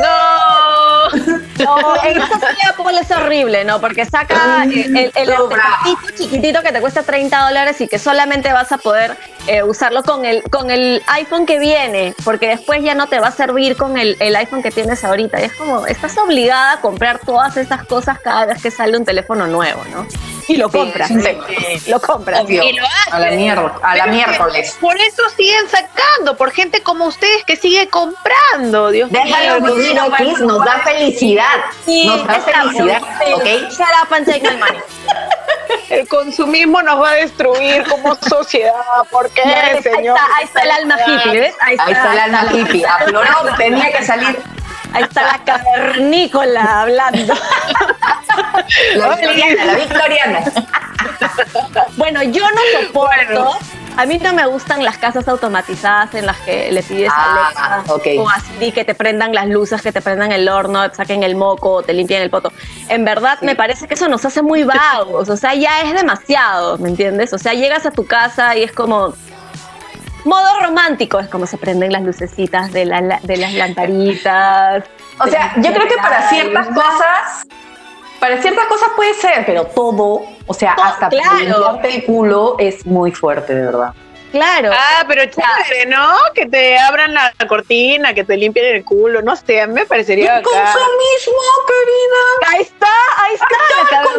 S2: No. (laughs)
S3: No, esta sí Apple es horrible, ¿no? Porque saca el, el, artefactito chiquitito que te cuesta 30 dólares y que solamente vas a poder eh, usarlo con el, con el iPhone que viene, porque después ya no te va a servir con el, el iPhone que tienes ahorita. Y es como, estás obligada a comprar todas estas cosas cada vez que sale un teléfono nuevo, ¿no? (laughs) Y lo compras. Lo compras.
S1: Obvio.
S2: Y lo hace.
S1: A la mierda, a la miércoles.
S2: Por eso siguen sacando, por gente como ustedes que sigue comprando, Dios mío.
S1: Déjalo fluir, Oquis, nos da felicidad.
S3: Sí,
S1: Nos da felicidad. ¿ok?
S3: Shut up and take my money. (laughs)
S2: El consumismo nos va a destruir como sociedad. ¿Por qué,
S3: ahí,
S2: señor?
S3: está, ahí está el alma hippie, ¿ves?
S1: Ahí está el alma hippie. Afloró, tenía que salir
S3: Ahí está la cavernícola hablando.
S1: la victoriana, la victoriana.
S3: Bueno, yo no soporto. A mí no me gustan las casas automatizadas en las que le pides
S1: Ah,
S3: a Alexa
S1: ok.
S3: o así que te prendan las luces, que te prendan el horno, te saquen el moco, o te limpien el poto. En verdad, me parece que eso nos hace muy vagos. O sea, ya es demasiado, ¿me entiendes? O sea, llegas a tu casa y es como. Modo romántico, es como se prenden las lucecitas de, la- de las lamparitas.
S1: O sea, yo creo que para ciertas cosas, para ciertas cosas puede ser, pero todo, o sea,
S3: Todo,
S1: hasta
S3: claro.
S1: el culo es muy fuerte, de verdad.
S3: Claro.
S2: Ah, pero chévere, ¿no? Que te abran la cortina, que te limpien el culo, no sé, a mí me parecería
S1: El
S2: bacán.
S1: consumismo, querida.
S3: Ahí está, ahí está,
S1: está
S3: la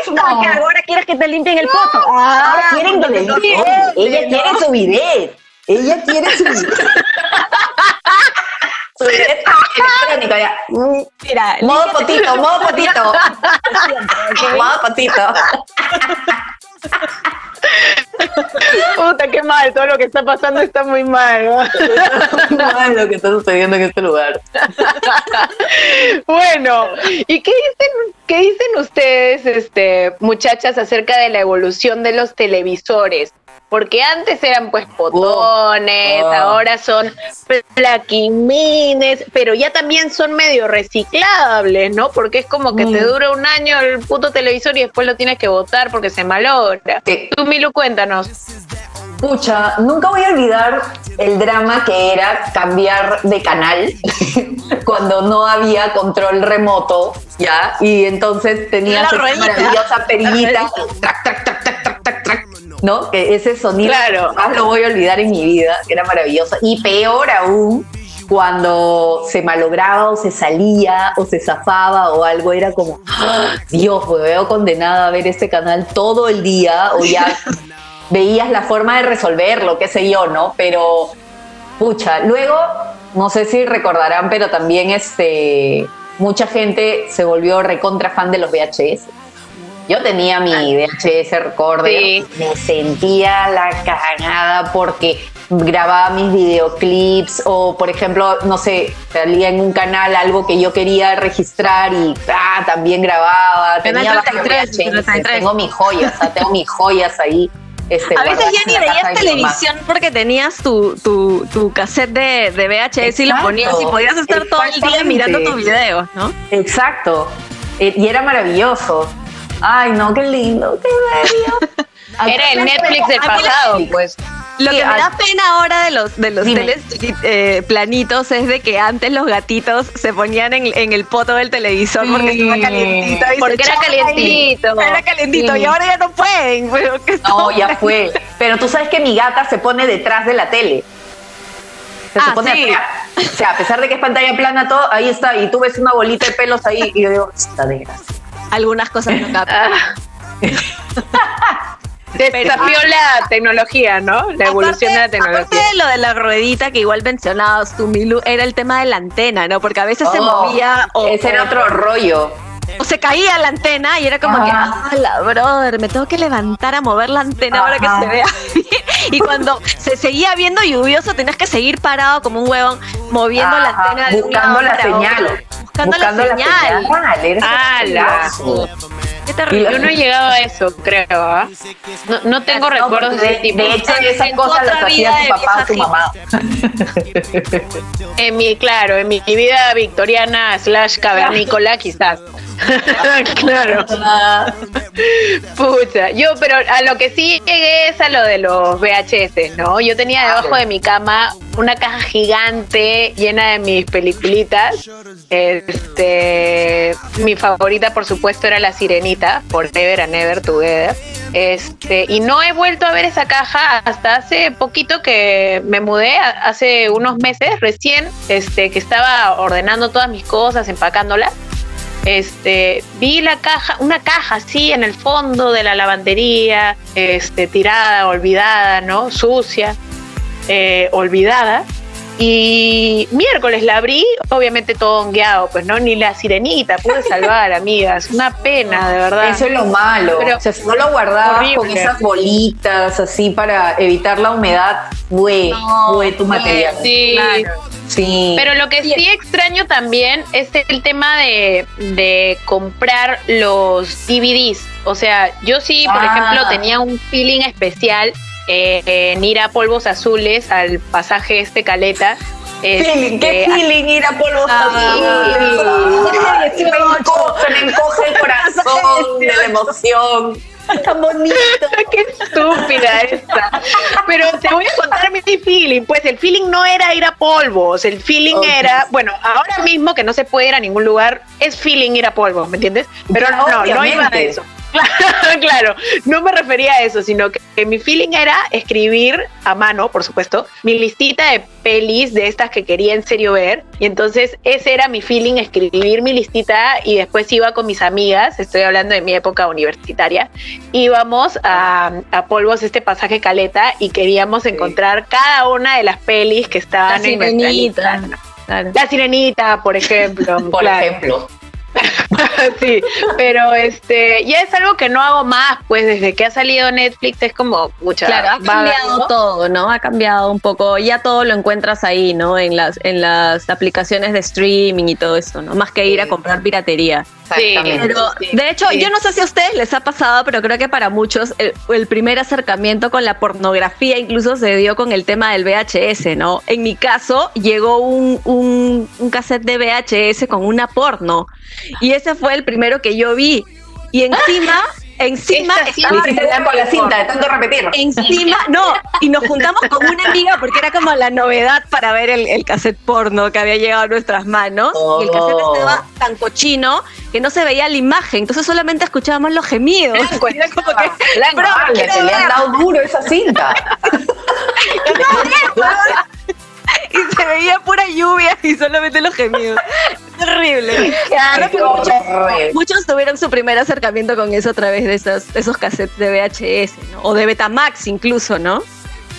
S3: esta, que ahora quieres que te limpien el poto. Ah,
S1: Ahora quieren que le
S3: no,
S1: limpien.
S3: no,
S1: Ella
S3: no.
S1: quiere su bidet. Ella quiere su bidet. (laughs) su bidet electrónico ya.
S3: Mira,
S1: Modo potito, modo (laughs) potito. Modo potito. (laughs)
S2: Puta, qué mal, todo lo que está pasando está muy mal. ¿no?
S1: No es lo que está sucediendo en este lugar.
S2: Bueno, ¿y qué dicen, qué dicen ustedes, este, muchachas, acerca de la evolución de los televisores? Porque antes eran pues potones,
S1: Oh.
S2: ahora son plaquimines, pero ya también son medio reciclables, ¿no? Porque es como que te
S1: Mm.
S2: dura un año el puto televisor y después lo tienes que botar porque se malogra.
S1: Sí.
S2: Tú, Milu, cuéntanos.
S1: Pucha, nunca voy a olvidar el drama que era cambiar de canal (laughs) cuando no había control remoto, ¿ya? Y entonces tenías
S3: La
S1: esa maravillosa perillita, (laughs) trac, trac, trac, trac, trac, trac, trac, ¿no? Que ese sonido
S2: Claro.
S1: jamás lo voy a olvidar en mi vida, que era maravilloso. Y peor aún, cuando se malograba o se salía o se zafaba o algo, era como, ¡Ah! Dios, me veo condenada a ver este canal todo el día o ya (laughs) veías la forma de resolverlo, qué sé yo, ¿no? Pero, pucha, luego, no sé si recordarán, pero también este, mucha gente se volvió recontra fan de los VHS. Yo tenía mi VHS recorder,
S2: Sí.
S1: me sentía la cagada porque grababa mis videoclips o, por ejemplo, no sé, salía en un canal algo que yo quería registrar y ah, también grababa. Tenía varios
S3: 33,
S1: VHS,
S3: 33.
S1: tengo mis joyas, o sea, tengo mis joyas ahí. Este,
S3: A veces ya ni veías televisión porque tenías tu, tu, tu cassette de, de VHS y lo ponías y podías estar todo el día mirando tus videos, ¿no?
S1: Exacto. Eh, y era maravilloso. Ay, no, qué lindo, qué bello. (laughs)
S2: Era el Netflix del pasado, pues.
S3: Lo
S1: Sí,
S3: que me da pena ahora de los, de los
S1: Dime.
S3: teles eh, planitos es de que antes los gatitos se ponían en, en el poto del televisor porque estaba calientito. y
S2: Porque
S3: se
S2: era
S3: echaban ahí.
S2: calientito.
S3: Era calientito
S1: Sí.
S3: y ahora ya no pueden. Pero que
S1: No, ya fue. Pero tú sabes que mi gata se pone detrás de la tele. Se
S3: Ah,
S1: pone
S3: sí.
S1: atrás. O sea, a pesar de que es pantalla plana, todo, ahí está. Y tú ves una bolita de pelos ahí y yo digo, está desgracia.
S3: Algunas cosas no captan.
S2: Ah. (laughs) Desafió la tecnología, ¿no? La evolución de la
S3: Aparte- Aparte
S2: tecnología.
S3: de lo de la ruedita que igual mencionabas tú, Milu, era el tema de la antena, ¿no? Porque a veces se
S1: Oh,
S3: movía o,
S1: Ese era otro rollo.
S3: o se caía la antena y era como que,
S1: Ajá.
S3: ah, la brother, me tengo que levantar a mover la antena ahora que se vea bien. (laughs) Y cuando se seguía viendo lluvioso, tenías que seguir parado como un huevón, moviendo la antena de
S1: buscando la
S3: para
S1: señal.
S3: otro. Buscando, la señal.
S1: señal. Eres
S2: Ah, la-.
S3: Qué terrible.
S2: Yo no he llegado a eso, creo. ¿ah? No, no tengo
S1: No,
S2: recuerdos de
S1: porque
S2: ese tipo.
S1: De hecho, esas cosas las hacía tu
S3: de
S1: papá o tu mamá.
S2: En mi, claro, en mi vida victoriana slash cavernícola, quizás. (laughs) claro. Pucha, yo, pero a lo que sí llegué es a lo de los VHS, ¿no? Yo tenía debajo de mi cama una caja gigante llena de mis peliculitas. Este, mi favorita, por supuesto, era La Sirenita, Forever and Ever Together. Este, y no he vuelto a ver esa caja hasta hace poquito que me mudé, hace unos meses recién, este, que estaba ordenando todas mis cosas, empacándolas. Este, vi la caja, una caja así en el fondo de la lavandería, este, tirada, olvidada, ¿no? Sucia, eh, olvidada. Y miércoles la abrí, obviamente todo hongueado, pues no, ni la sirenita pude salvar, (laughs) amigas. Una pena, de verdad.
S1: Eso es lo malo.
S2: Pero-
S1: o sea, si no lo guardabas
S2: Horrible.
S1: con esas bolitas así para evitar la humedad, fue, fue tu material.
S2: Sí,
S1: Sí.
S2: Pero lo que sí extraño también es el tema de, de comprar los DVDs. O sea, yo sí, por
S1: Ah.
S2: ejemplo, tenía un feeling especial eh, en ir a Polvos Azules, al pasaje este Caleta.
S1: Feeling, qué
S2: Este,
S1: feeling ir a polvos
S2: Ah,
S1: azules. Se me encoge el corazón (laughs) de la emoción. (laughs) Tan bonito. (laughs)
S2: Qué estúpida esta. Pero te voy a contar mi feeling. Pues el feeling no era ir a polvos, el feeling era, bueno, ahora mismo que no se puede ir a ningún lugar, es feeling ir a polvos, ¿me entiendes? Pero
S1: Ya,
S2: no, no iba a eso. (laughs) claro, no me refería a eso, sino que, que mi feeling era escribir a mano, por supuesto, mi listita de pelis de estas que quería en serio ver. Y entonces ese era mi feeling, escribir mi listita y después iba con mis amigas, estoy hablando de mi época universitaria, íbamos a, a Polvos, este pasaje caleta, y queríamos encontrar cada una de las pelis que estaban
S3: La
S2: en nuestra lista.
S3: Claro.
S2: La sirenita, por ejemplo. (laughs)
S1: Por
S2: claro.
S1: ejemplo. (laughs)
S2: sí, pero este ya es algo que no hago más, pues desde que ha salido Netflix es como mucha.
S3: Claro, ha cambiado todo, ¿no? Ha cambiado un poco. Ya todo lo encuentras ahí, ¿no? En las, en las aplicaciones de streaming y todo eso, ¿no? Más que ir a
S1: Sí.
S3: comprar piratería.
S1: Exactamente.
S3: Pero,
S2: Sí,
S3: de hecho,
S2: sí.
S3: yo no sé si a ustedes les ha pasado, pero creo que para muchos el, el primer acercamiento con la pornografía incluso se dio con el tema del VHS, ¿no? En mi caso, llegó un, un, un cassette de VHS con una porno. Y ese fue el primero que yo vi. Y encima, (laughs) encima estaba
S1: con la cinta de tanto repetir.
S3: encima, no, y nos juntamos con una amiga porque era como la novedad para ver el, el cassette porno que había llegado a nuestras manos. Y el cassette
S1: Oh.
S3: estaba tan cochino que no se veía la imagen, entonces solamente escuchábamos los gemidos.
S2: Blanco, (laughs)
S3: Era como que,
S2: blanco.
S3: "Bro, quiero
S1: te le han
S3: ver".
S1: dado duro esa cinta. (laughs)
S3: y se veía pura lluvia y solamente los gemidos. Terrible. Muchos, tuvieron su primer acercamiento con eso a través de esos, esos cassettes de VHS, ¿no? O de Betamax incluso, ¿no?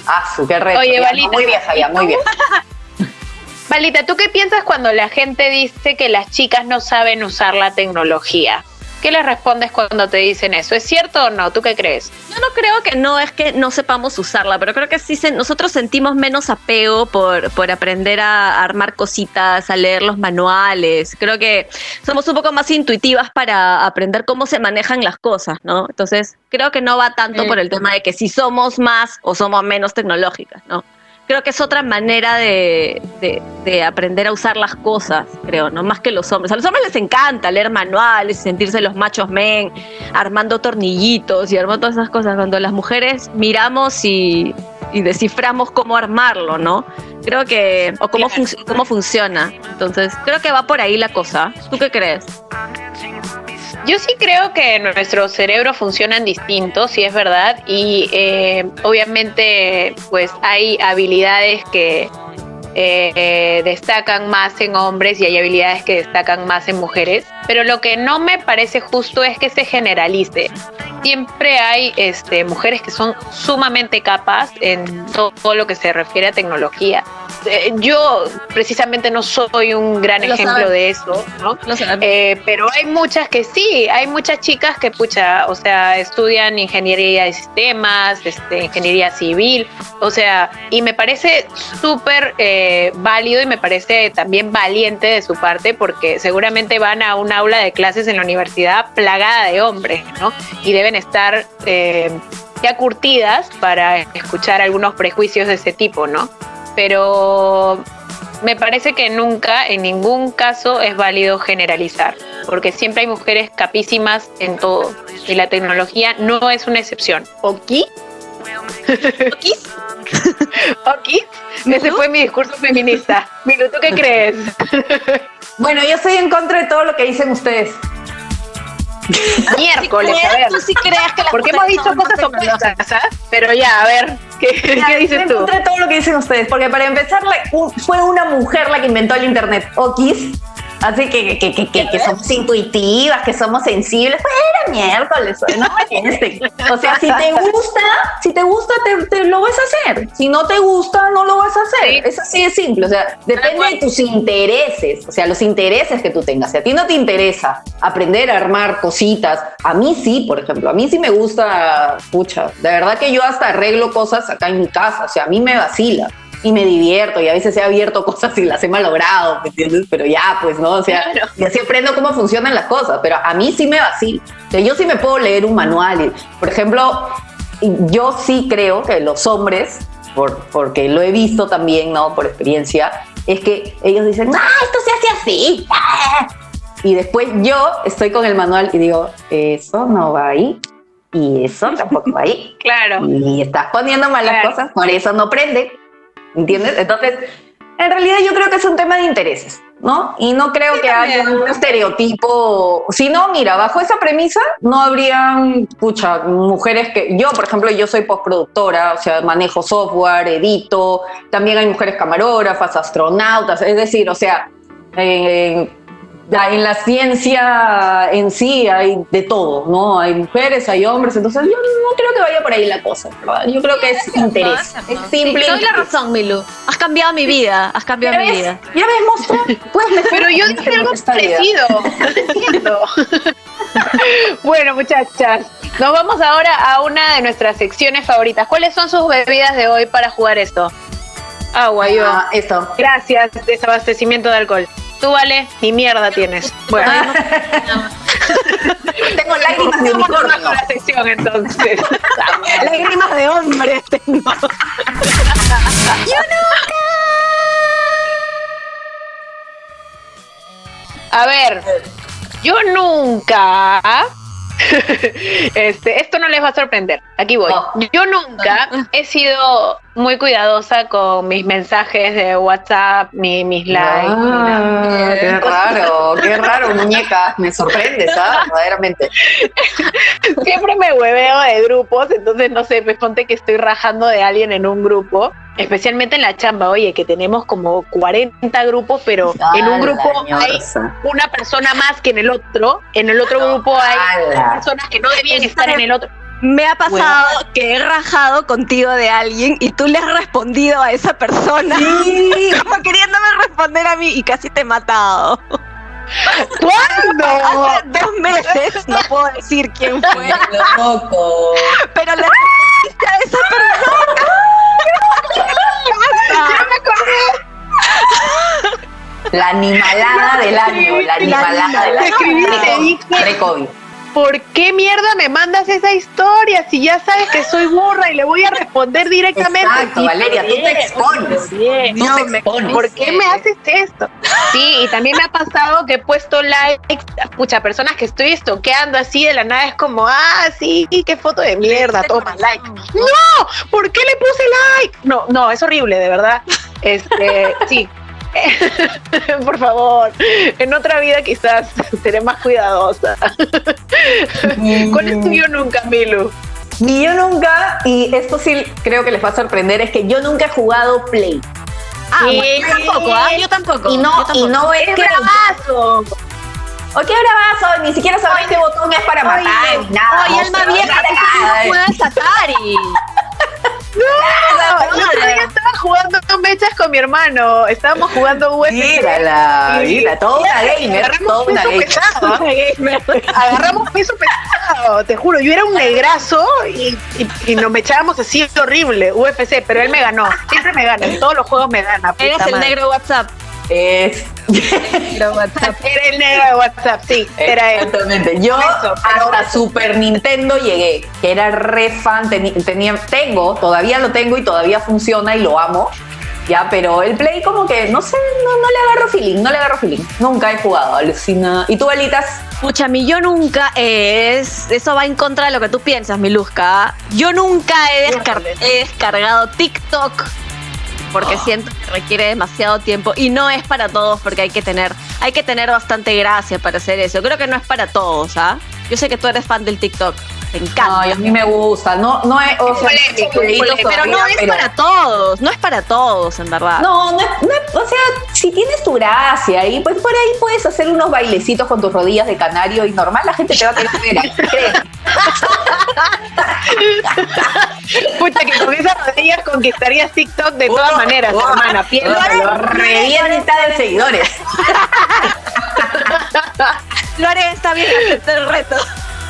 S1: Ah, su qué reto.
S2: Oye,
S1: Ya,
S2: Valita.
S1: Muy vieja ya, muy vieja. (laughs)
S2: Valita, ¿tú qué piensas cuando la gente dice que las chicas no saben usar la tecnología? ¿Qué les respondes cuando te dicen eso? ¿Es cierto o no? ¿Tú qué crees?
S3: Yo no creo que no es que no sepamos usarla, pero creo que sí se- nosotros sentimos menos apego por, por aprender a armar cositas, a leer los manuales. Creo que somos un poco más intuitivas para aprender cómo se manejan las cosas, ¿no? Entonces, creo que no va tanto por el tema de que si somos más o somos menos tecnológicas, ¿no? Creo que es otra manera de, de- de aprender a usar las cosas, creo, ¿no? Más que los hombres. A los hombres les encanta leer manuales, sentirse los machos men, armando tornillitos y armando todas esas cosas. Cuando las mujeres miramos y, y desciframos cómo armarlo, ¿no? Creo que, o cómo, func- cómo funciona. Entonces, creo que va por ahí la cosa. ¿Tú qué crees?
S2: Yo sí creo que nuestros cerebros funcionan distintos, sí es verdad, y eh, obviamente pues hay habilidades que eh, eh, destacan más en hombres y hay habilidades que destacan más en mujeres, pero lo que no me parece justo es que se generalice. Siempre hay este, mujeres que son sumamente capas en todo lo que se refiere a tecnología. Eh, yo precisamente no soy un gran
S3: Lo
S2: ejemplo de eso, ¿no? Eh, pero hay muchas que sí, hay muchas chicas que, pucha, o sea, estudian ingeniería de sistemas, este, ingeniería civil, o sea, y me parece súper eh, válido y me parece también valiente de su parte porque seguramente van a un aula de clases en la universidad plagada de hombres, ¿no? Y deben estar ya curtidas para escuchar algunos prejuicios de ese tipo, ¿no? Pero me parece que nunca, en ningún caso, es válido generalizar, porque siempre hay mujeres capísimas en todo, y la tecnología no es una excepción. ¿Ok?
S3: ¿Okis?
S2: ¿Ok? Ese fue mi discurso feminista. Milu, ¿tú qué crees?
S1: Bueno, yo estoy en contra de todo lo que dicen ustedes. (laughs)
S2: Miércoles,
S3: ¿Sí
S2: a ver.
S3: sí crees que
S2: Porque hemos
S3: más
S2: cosas opuestas, ¿ah? Pero ya, a ver, ¿qué, ¿qué dices tú?
S1: de todo lo que dicen ustedes, porque para empezar la- fue una mujer la que inventó el internet, Okis. Así que, que, que, que, somos intuitivas, que somos sensibles. Pues era miércoles, no (laughs) me que- O sea, si te gusta, si te gusta, te, te lo vas a hacer. Si no te gusta, no lo vas a hacer.
S2: Sí.
S1: Es así de simple. O sea, depende de tus intereses. O sea, los intereses que tú tengas. Si a ti no te interesa aprender a armar cositas, a mí sí, por ejemplo. A mí sí me gusta, pucha, de verdad que yo hasta arreglo cosas acá en mi casa. O sea, a mí me vacila y me divierto y a veces he abierto (laughs) cosas y las he malogrado, ¿me entiendes? Pero ya, pues, ¿no? O sea,
S2: Claro.
S1: y así aprendo cómo funcionan las cosas, pero a mí sí me vacila. O sea, yo sí me puedo leer un manual. y, por ejemplo, yo sí creo que los hombres, por, porque lo he visto también, ¿no? Por experiencia, es que ellos dicen, ah, esto se hace así. ah". Y después yo estoy con el manual y digo, eso no va ahí. Y eso tampoco va ahí (laughs)
S2: Claro.
S1: y estás poniendo malas
S2: Claro.
S1: cosas, por eso no prende. ¿Entiendes? Entonces, en realidad yo creo que es un tema de intereses, ¿no? Y no creo que haya
S2: también.
S1: un estereotipo. Si no, mira, bajo esa premisa no habrían, pucha, mujeres que. Yo, por ejemplo, yo soy postproductora, o sea, manejo software, edito. También hay mujeres camarógrafas, astronautas, es decir, o sea, la- en la ciencia en sí hay de todo, ¿no? Hay mujeres, hay hombres, entonces yo no creo que vaya por ahí la cosa, ¿verdad? Yo creo que es interés, es simple.
S3: Sí, doy la razón, Milu. Has cambiado mi vida. Has
S1: ¿Ya
S3: cambiado mi
S1: ves?
S3: vida.
S1: ¿Ya ves, monstruo? Puedes mejorar
S2: Pero yo dije algo parecido. No entiendo. (laughs) bueno, muchachas, nos vamos ahora a una de nuestras secciones favoritas. ¿Cuáles son sus bebidas de hoy para jugar esto? Agua, yo.
S1: Ah, esto.
S2: Gracias, desabastecimiento de alcohol. Tú, vale, ni mierda tienes. Bueno,
S1: Tengo lágrimas de unicornio.
S2: con la sección entonces. (laughs)
S3: Lágrimas de hombres tengo. (laughs)
S2: A ver, yo nunca. (laughs) Este, esto no les va a sorprender. Aquí voy. Yo nunca (laughs) he sido muy cuidadosa con mis mensajes de WhatsApp, ni mis likes. ni nada.
S1: Ah, qué raro, (laughs) qué raro, muñeca. Me sorprendes, ¿ah? Verdaderamente.
S2: Siempre me hueveo de grupos, entonces no sé, me ponte que estoy rajando de alguien en un grupo, especialmente en la chamba, oye, que tenemos como 40 grupos, pero en un grupo hay una persona más que en el otro, en el otro grupo hay personas que no debían estar en el otro.
S3: Me ha pasado que he rajado contigo de alguien y tú le has respondido a esa persona. (laughs) Como queriéndome responder a mí y casi te he matado.
S2: ¿Cuándo? (laughs)
S3: Hace dos meses, no puedo decir quién fue,
S1: loco.
S3: pero le respondiste a esa persona.
S1: La animalada (laughs) del año, la animalada del año. Pre-COVID.
S2: ¿Por qué mierda me mandas esa historia si ya sabes que soy burra y le voy a responder directamente?
S1: Exacto, Valeria, tú te expones.
S2: bien.
S1: Tú
S2: No,
S1: te expones.
S2: ¿Por qué me haces esto? Sí, y también me ha pasado que he puesto likes, pucha, personas que estoy estoqueando así de la nada, es como, ah, sí, qué foto de mierda, toma like. ¡No! ¿Por qué le puse like? No, no, es horrible, de verdad. Este, (laughs) sí. (laughs) Por favor, en otra vida quizás (laughs) seré más cuidadosa. ¿Cuál es tu yo nunca, Milu?
S1: Y yo nunca, y esto sí creo que les va a sorprender, es que yo nunca he jugado Play.
S3: Ah, bueno, yo tampoco, ¿ah? Yo tampoco.
S1: Y no,
S3: tampoco.
S1: y no es
S2: ¡Qué
S1: que.
S2: bravazo!
S1: ¿O qué bravazo? Ni siquiera sabes qué botón es para matar, ni nada.
S3: Oye, alma vieja, tú no juegas Atari. (laughs)
S2: No, día estaba jugando mechas con mi hermano. Estábamos jugando UFC.
S1: Mírala, mira, toda una gamer,
S2: Agarramos
S1: toda una
S2: peso
S1: gamer. (laughs)
S2: Agarramos peso pesado, te juro. Yo era un negrazo y, y, y nos echábamos así horrible, UFC, pero él me ganó. Siempre me gana, en todos los juegos me gana.
S3: Eres el
S2: madre.
S3: negro WhatsApp.
S1: Es.
S3: Negro WhatsApp.
S2: Era el negro de WhatsApp, sí, era él.
S1: Exactamente. Yo
S2: Eso,
S1: hasta Super Nintendo llegué, que era re fan, tenía, tengo, todavía lo tengo y todavía funciona y lo amo. Ya, pero el Play como que, no sé, no, no le agarro feeling, no le agarro feeling. Nunca he jugado, alucina. ¿Y tú, Balitas?
S3: Escucha, mi yo nunca es. Eso va en contra de lo que tú piensas, Miluska. Yo nunca he, descar- he descargado TikTok porque siento que requiere demasiado tiempo y no es para todos porque hay que tener hay que tener bastante gracia para hacer eso. Creo que no es para todos, ¿ah? Yo sé que tú eres fan del TikTok. Te encanta.
S1: Ay, a mí me gusta. No, no es, o sea, videitos
S2: polémico.
S3: pero no es
S1: pero-
S3: para todos, no es para todos, en verdad.
S1: No, no es, no es- o sea, si tienes tu gracia y pues por ahí puedes hacer unos bailecitos con tus rodillas de canario y normal la gente te va a querer ver. créeme.
S2: Pucha, que con esas rodillas conquistarías TikTok de todas maneras,
S1: Wow.
S2: hermana.
S1: Lo
S2: Piénsalo.
S1: revienta de seguidores. (laughs)
S3: Lore está bien, acepta el reto.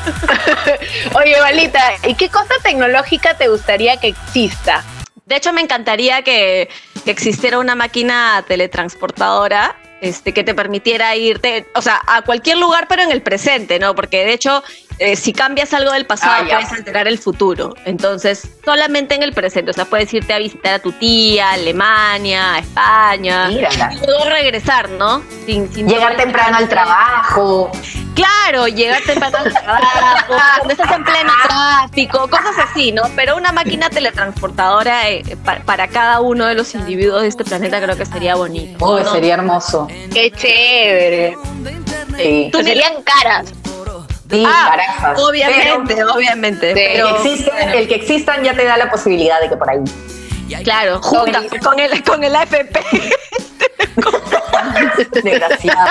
S3: (laughs)
S2: Oye, Balita, ¿y qué cosa tecnológica te gustaría que exista?
S3: De hecho, me encantaría que, que existiera una máquina teletransportadora este, que te permitiera irte, o sea, a cualquier lugar, pero en el presente, ¿no? Porque de hecho, eh, si cambias algo del pasado,
S1: Ah, ya.
S3: puedes alterar el futuro. Entonces, solamente en el presente. O sea, puedes irte a visitar a tu tía, a Alemania, a España.
S1: Mírala.
S3: Y luego regresar, ¿no? Sin, sin
S1: Llegar temprano al trabajo.
S3: Claro, llegar temprano al trabajo, (laughs) cuando estás en pleno tráfico, cosas así, ¿no? Pero una máquina teletransportadora eh, pa- para cada uno de los individuos de este planeta creo que sería bonito.
S1: Oh,
S3: ¿no?
S1: sería hermoso.
S2: Qué chévere.
S1: Sí,
S2: Tú serían caras.
S1: Sí
S3: Ah, obviamente, obviamente.
S1: Pero el que, existen, el que existan ya te da la posibilidad de que por ahí.
S3: claro, juntas con el, con el AFP. (laughs)
S1: Desgraciado.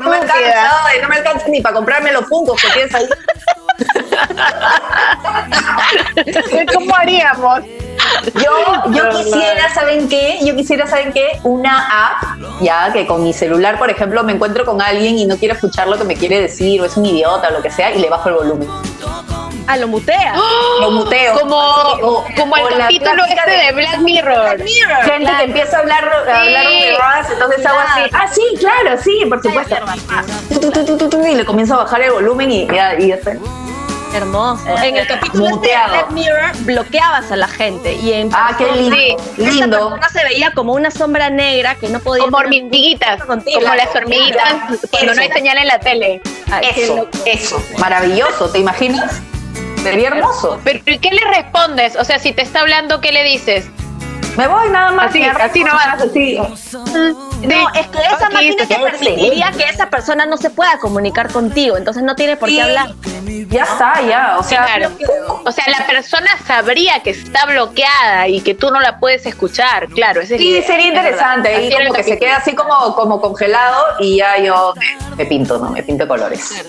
S1: no, me alcanza, no me alcanza ni para comprarme los puntos que tienes ahí. (laughs)
S2: ¿Cómo haríamos?
S1: Yo, (laughs) yo quisiera, ¿saben qué? Yo quisiera, ¿saben qué? Una app, ya que con mi celular, por ejemplo, me encuentro con alguien y no quiero escuchar lo que me quiere decir, o es un idiota o lo que sea, y le bajo el volumen.
S3: Ah, lo mutea. (gasps)
S1: Lo muteo.
S2: Como,
S1: O-
S2: como el capítulo este de Black Mirror.
S1: Gente que empieza a hablar, a hablar
S2: Sí.
S1: entonces hago así. Ah, sí, claro, sí, por supuesto. Tu, Y le comienzo a bajar el volumen y ya, y ya está.
S3: Hermoso. En el capítulo este de. Black Mirror bloqueabas a la gente y en
S1: Ah, qué lindo.
S2: Sí.
S3: esa
S1: Lindo.
S3: persona se veía como una sombra negra que no podía
S2: Como hormiguitas.
S3: contigo.
S2: Como las hormiguitas cuando no hay señal en la tele.
S3: Ay,
S1: Eso, eso. Maravilloso, ¿te imaginas? Sería hermoso.
S2: Pero ¿y qué le respondes? O sea, si te está hablando, ¿qué le dices?
S1: Me voy nada más.
S2: Así, así nomás.
S1: Así.
S3: No, es que esa máquina te permitiría que esa persona no se pueda comunicar contigo, entonces no tiene por
S1: Sí.
S3: qué hablar.
S1: Ya está, ya. O sea,
S2: Claro. O sea, la persona sabría que está bloqueada y que tú no la puedes escuchar. Claro, ese es
S1: Sí, sería interesante. Y como que se queda así como, como congelado y ya yo me, me pinto, ¿no? Me pinto colores.
S3: Claro,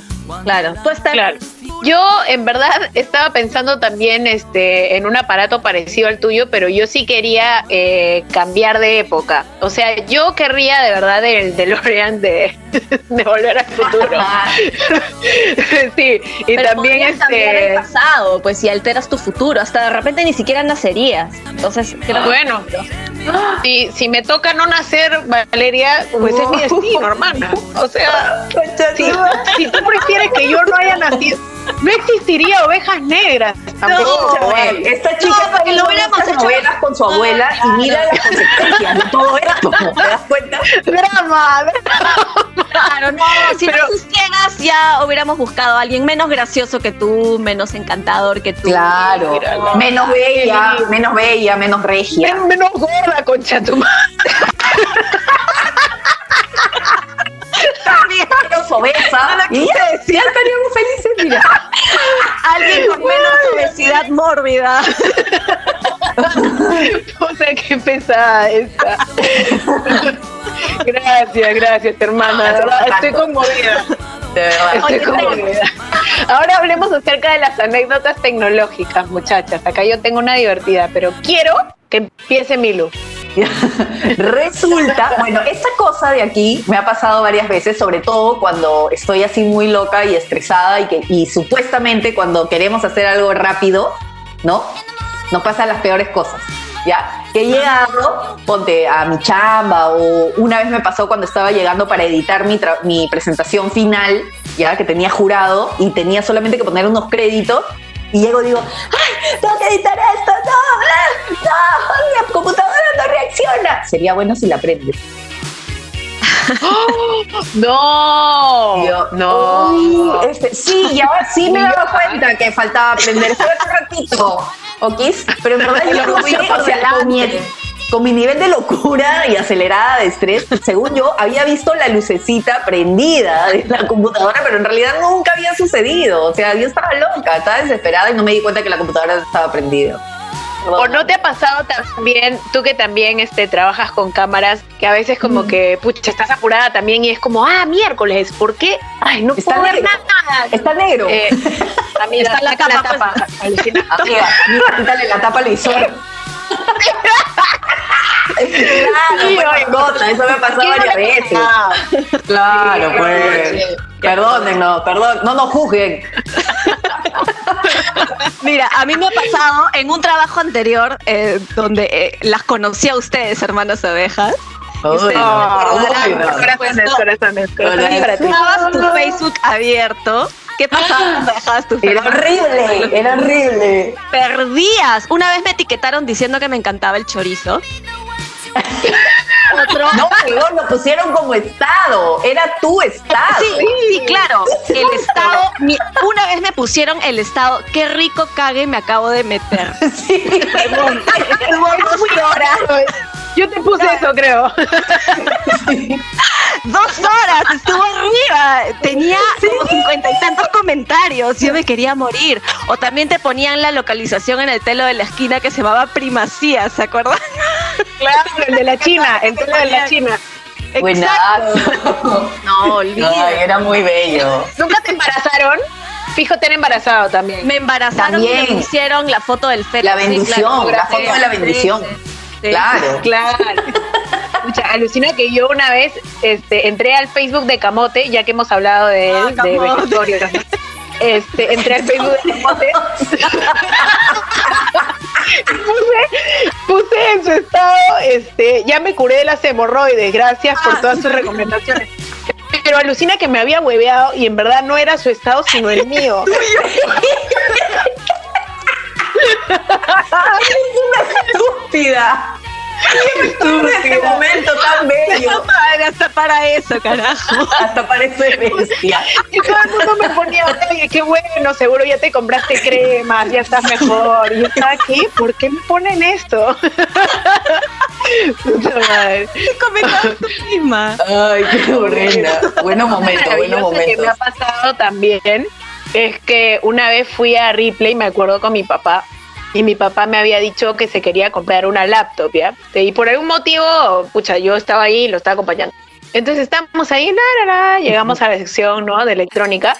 S3: tú estás
S2: Claro. Yo en verdad estaba pensando también este, en un aparato parecido al tuyo, pero yo sí quería eh, cambiar de época. O sea, yo querría de verdad el DeLorean de, (laughs) de Volver al Futuro. (laughs) sí, y
S3: Pero
S2: también
S3: cambiar el
S2: este...
S3: pasado, pues si alteras tu futuro, hasta de repente ni siquiera nacerías. Entonces, creo que-
S2: Bueno, si, si me toca no nacer, Valeria, pues es mi destino, hermana. O sea, si, si tú prefieres que yo no haya nacido, no existiría ovejas negras. Tampoco.
S1: Escúchame, esta chica
S3: No, hubiéramos
S1: estas
S3: hecho-
S1: novelas con su abuela y mira las consecuencias de todo esto. ¿Te das cuenta?
S2: Drama,
S3: Claro, no, si
S2: Pero-
S3: no existieras ya hubiéramos buscado a alguien menos gracioso que tú, menos encantador que tú.
S1: Claro,
S2: Mírala.
S1: menos bella, menos bella, menos regia.
S2: Men- menos gorda, concha tu madre.
S1: Obesa. Y ya, ya estaríamos felices, mira. (laughs)
S3: Alguien con menos obesidad mórbida. (laughs)
S2: O sea, qué pesada esta. Gracias, gracias, hermana. Verdad, Estoy conmovida.
S1: De verdad.
S2: Estoy
S3: Oye,
S2: conmovida. Ahora hablemos acerca de las anécdotas tecnológicas, muchachas. Acá yo tengo una divertida, pero quiero que empiece Milu. (laughs)
S1: Resulta, bueno, esta cosa de aquí me ha pasado varias veces, sobre todo cuando estoy así muy loca y estresada y que y supuestamente cuando queremos hacer algo rápido, ¿no? Nos pasan las peores cosas. Ya, que he llegado, ponte a mi chamba o una vez me pasó cuando estaba llegando para editar mi, mi presentación final, ya que tenía jurado y tenía solamente que poner unos créditos y llego y digo, ¡ay! Tengo que editar esto, no, no, no, mi computadora no reacciona. Sería bueno si la prendes. (laughs)
S2: No,
S1: yo,
S2: no.
S1: "Uy, este, sí, y ahora sí me daba cuenta que faltaba aprender. Espera un ratito, ¿ok? Pero en verdad yo (laughs)
S2: lo
S1: no
S2: voy
S1: sé,
S2: a
S1: o sea,
S2: por
S1: con mi, nivel de locura y acelerada de estrés, según yo, había visto la lucecita prendida de la computadora, pero en realidad nunca había sucedido. O sea, yo estaba loca, estaba desesperada y no me di cuenta que la computadora estaba prendida.
S2: ¿O no te ha pasado también, tú que también este, trabajas con cámaras, que a veces como que, pucha, estás apurada también y es como, ah, miércoles, ¿por qué? Ay, no
S1: Está
S2: puedo ver nada.
S1: Está negro.
S2: Eh, (laughs) amiga,
S3: Está la
S2: tapa. Alucina.
S1: Amiga, amiga, quítale la tapa al visor. Claro,
S2: Sí,
S1: pues, mascota, eso me ha pasado
S2: ¿Quién no
S1: varias veces. Claro, pues. Perdónennos, perdón, no nos juzguen.
S3: Mira, a mí me ha pasado en un trabajo anterior eh, donde eh, las conocí a ustedes, hermanas ovejas. Tu Facebook abierto. ¿Qué pasaba cuando dejabas tu
S1: Era horrible, era horrible.
S3: Perdías. Una vez me etiquetaron diciendo que me encantaba el chorizo. (laughs) Otro.
S1: No, luego lo pusieron como estado, era tu estado.
S3: Sí, sí, claro. El estado. mi- una vez me pusieron el estado. Qué rico cague me acabo de meter. (laughs)
S1: Sí.
S3: Dos (laughs) horas.
S2: Yo te puse eso, creo. (laughs)
S3: Dos horas. Estuvo arriba. Tenía como cincuenta y tantos comentarios. Yo me quería morir. O también te ponían la localización en el telo de la esquina que se llamaba Primacía, ¿se acuerdan? (laughs)
S2: Claro, el de la China, el telo de la China.
S1: Buenazo.
S3: No, olvídate.
S1: Ay, era muy bello.
S2: ¿Nunca te embarazaron? Fijo, te han embarazado también.
S3: Me embarazaron y
S1: También.
S3: me pusieron la foto del feto.
S1: La
S3: Sí,
S1: bendición,
S3: claro,
S1: la foto de la bendición.
S3: Sí, sí.
S1: Claro. (laughs)
S2: Claro. Escucha, alucina que yo una vez este, entré al Facebook de Camote, ya que hemos hablado de él,
S3: Ah,
S2: de vegetorio. ¿no? Este, entré al Facebook de Camote. (laughs) puse, puse en su estado, este, ya me curé de las hemorroides, gracias por todas sus recomendaciones. Pero alucina que me había hueveado y en verdad no era su estado, sino el mío. (laughs)
S1: Estúpida. En este momento tan bello.
S3: Hasta para eso, carajo.
S1: Hasta parece bestia.
S2: Y todo el mundo me ponía, oye, qué bueno, seguro ya te compraste cremas, ya estás mejor. Y yo estaba aquí, ¿por qué me ponen esto? Puta madre.
S3: ¿Qué comentabas tú misma?
S1: Ay, qué horrenda. Bueno momento, bueno
S2: Maravilloso que
S1: momento.
S2: me ha pasado también es que una vez fui a Ripley, me acuerdo con mi papá, y mi papá me había dicho que se quería comprar una laptop, ¿ya? Y por algún motivo, pucha, yo estaba ahí y lo estaba acompañando. Entonces estábamos ahí, la, la, la, llegamos a la sección ¿no? de electrónica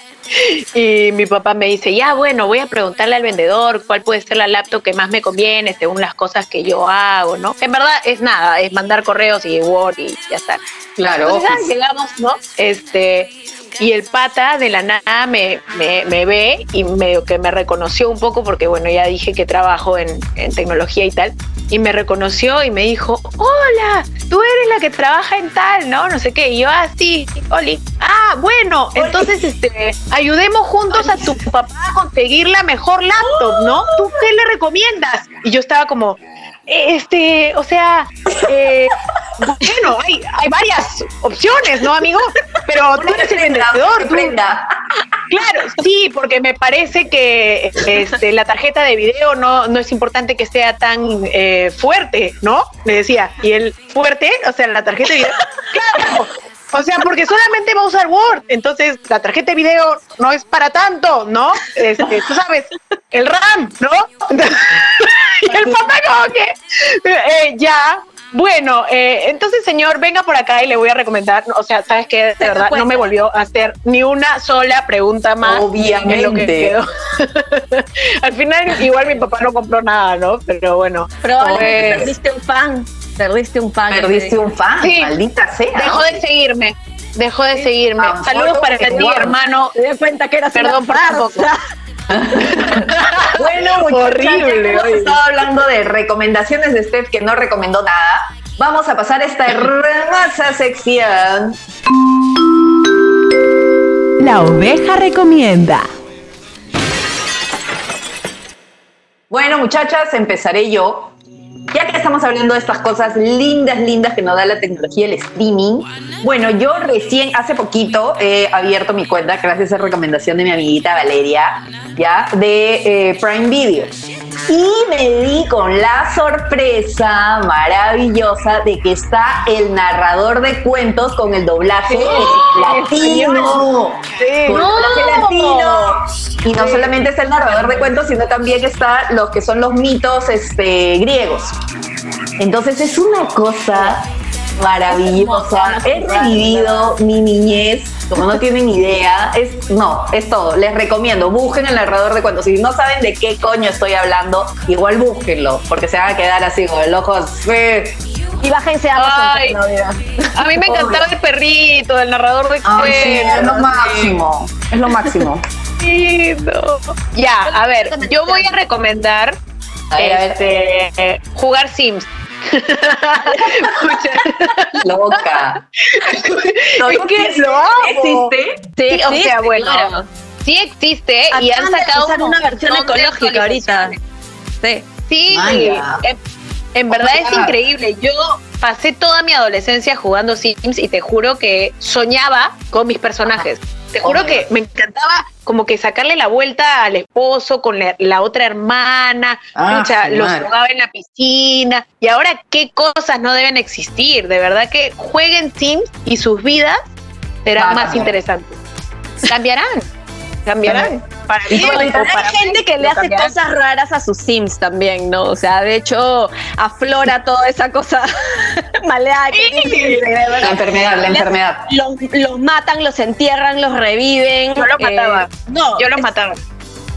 S2: y mi papá me dice, ya bueno, voy a preguntarle al vendedor cuál puede ser la laptop que más me conviene según las cosas que yo hago, ¿no? En verdad es nada, es mandar correos y Word y ya está.
S1: Claro.
S2: Entonces, ah, llegamos, ¿no? Este, y el pata de la nada me, me, me ve y medio que me reconoció un poco porque, bueno, ya dije que trabajo en, en tecnología y tal. Y me reconoció y me dijo, hola, tú eres la que trabaja en tal, ¿no? No sé qué. Y yo, ah, sí, Oli. Ah, bueno, entonces, este, ayudemos juntos a tu papá a conseguir la mejor laptop, ¿no? ¿Tú qué le recomiendas? Y yo estaba como, este, o sea, eh, bueno, hay, hay varias opciones, ¿no, amigo? Pero tú eres el vendedor. Claro, sí, porque me parece que este, la tarjeta de video no, no es importante que sea tan eh, fuerte, ¿no? Me decía. Y el fuerte, o sea, la tarjeta de video. Claro. O sea, porque solamente va a usar Word. Entonces, la tarjeta de video no es para tanto, ¿no? Este, tú sabes, el RAM, ¿no? Y (laughs) el papá como que, eh, ya, bueno, eh, entonces señor, venga por acá y le voy a recomendar, o sea, sabes que de verdad no me volvió a hacer ni una sola pregunta más.
S1: Obviamente.
S2: en lo que quedó. (laughs) Al final igual mi papá no compró nada, ¿no? Pero bueno.
S3: Probablemente
S2: pues,
S3: perdiste un fan. Perdiste un fan.
S1: Perdiste un fan,
S2: Sí.
S1: maldita sea.
S2: dejó de seguirme. Dejó de seguirme.
S1: Ah,
S2: Saludos para ti, hermano.
S3: Me di cuenta que eras
S2: Perdón por tampoco. (laughs) (laughs)
S1: Bueno, muchachas,
S2: Horrible,
S1: hemos estado hablando de recomendaciones de Steph que no recomendó nada. Vamos a pasar a esta hermosa sección.
S6: La oveja recomienda.
S1: Bueno, muchachas, empezaré yo. Estamos hablando de estas cosas lindas, lindas que nos da la tecnología, el streaming. Bueno, yo recién, hace poquito, he abierto mi cuenta, gracias a recomendación de mi amiguita Valeria, ya, de eh, Prime Video. Y me di con la sorpresa maravillosa de que está el narrador de cuentos con el doblaje latino.
S2: Sí.
S1: Con el doblaje latino. Y no solamente está el narrador de cuentos, sino también está los que son los mitos este, griegos. Entonces es una cosa maravillosa. He revivido mi niñez, como no tienen idea. Es, no, es todo. Les recomiendo, busquen el narrador de cuentos. Si no saben de qué coño estoy hablando, igual búsquenlo, porque se van a quedar así con el ojo así.
S3: Y bájense a. Amazon.
S2: A mí me encantaba el perrito, el narrador de
S1: sí, es lo
S2: cuentos.
S1: máximo. Es lo máximo. (laughs)
S2: lindo. Ya, a ver, yo voy a recomendar
S1: A ver, a ver.
S2: este, jugar Sims.
S1: Loca.
S2: Es que lo amo.
S1: ¿Existe?
S3: Sí,
S2: o sea, bueno,
S3: claro.
S2: sí existe y han sacado
S3: una versión ecológica ahorita. Sí.
S2: Sí,
S1: Vaya.
S2: en, en verdad
S1: Oh
S2: es
S1: God.
S2: increíble. Yo pasé toda mi adolescencia jugando Sims y te juro que soñaba con mis personajes. Te juro
S1: Oh
S2: que me encantaba como que sacarle la vuelta al esposo con la, la otra hermana,
S1: Ah,
S2: pucha, los jugaba en la piscina. Y ahora, ¿qué cosas no deben existir? De verdad que jueguen Sims y sus vidas serán más interesantes. Cambiarán, cambiarán. Para
S3: Hay gente que le hace cosas raras a sus Sims también, ¿no? O sea, de hecho, aflora toda esa cosa (laughs) maleada que
S2: Sí.
S3: tiene, de
S1: La enfermedad, la enfermedad.
S3: Los, los matan, los entierran, los reviven.
S2: Yo los
S3: eh,
S2: mataba.
S3: no,
S2: Yo los
S3: es-
S2: mataba.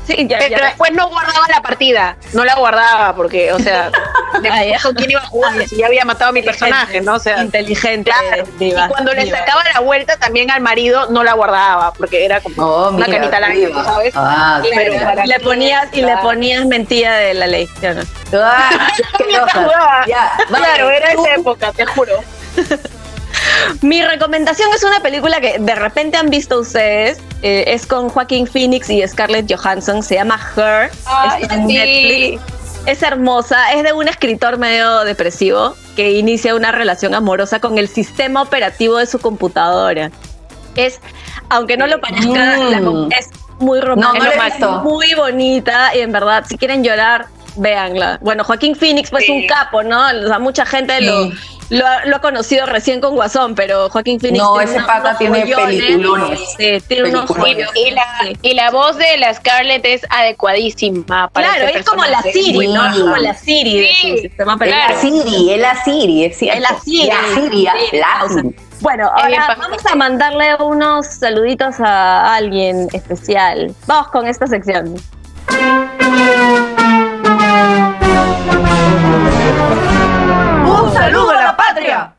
S3: Sí, ya,
S2: Pero
S3: ya.
S2: después no guardaba la partida, no la guardaba porque, o sea, (laughs)
S3: Ah,
S2: con quién iba a jugar si ya había matado a mi personaje, ¿no? O sea,
S3: inteligente.
S2: claro.
S3: diva,
S2: y cuando le
S3: diva.
S2: sacaba la vuelta también al marido no la guardaba porque era como
S1: Oh,
S2: una
S1: mira,
S2: aire,
S1: viva.
S2: ¿sabes?
S1: Ah,
S2: Pero
S1: claro.
S2: para
S3: le ponías y le ponías mentira de la ley. ¿sí?
S1: Ah. (laughs) Ya, vale,
S2: Claro, era
S1: tú-
S2: esa época, te juro. (laughs)
S3: Mi recomendación es una película que de repente han visto ustedes. eh, es con Joaquín Phoenix y Scarlett Johansson. Se llama Her.
S2: Ay,
S3: está en Netflix. Es hermosa. Es de un escritor medio depresivo que inicia una relación amorosa con el sistema operativo de su computadora. Es, aunque no lo parezca,
S1: Mm.
S3: la com- es muy romántica.
S1: no
S3: muy bonita y en verdad, si quieren llorar, véanla. Bueno, Joaquín Phoenix, pues
S2: Sí.
S3: un capo, ¿no? O sea, mucha gente
S1: Sí.
S3: lo, ha- lo ha conocido recién con Guasón, pero Joaquín Phoenix.
S1: No, ese pata tiene peliculones.
S3: Sí, tiene unos
S1: Peliculones.
S2: Y la, y la voz de la Scarlett es adecuadísima para
S3: Claro,
S2: ese
S3: es como la. Siri, ¿no? Es como la Siri de
S2: Sí,
S3: su sistema
S1: Es la. Siri, es la Siri, es cierto.
S3: Es la Siri.
S1: La Siri, la. Siri.
S3: Bueno, ahora vamos a mandarle unos saluditos a alguien especial. Vamos con esta sección.
S1: ¡Un saludo a la patria!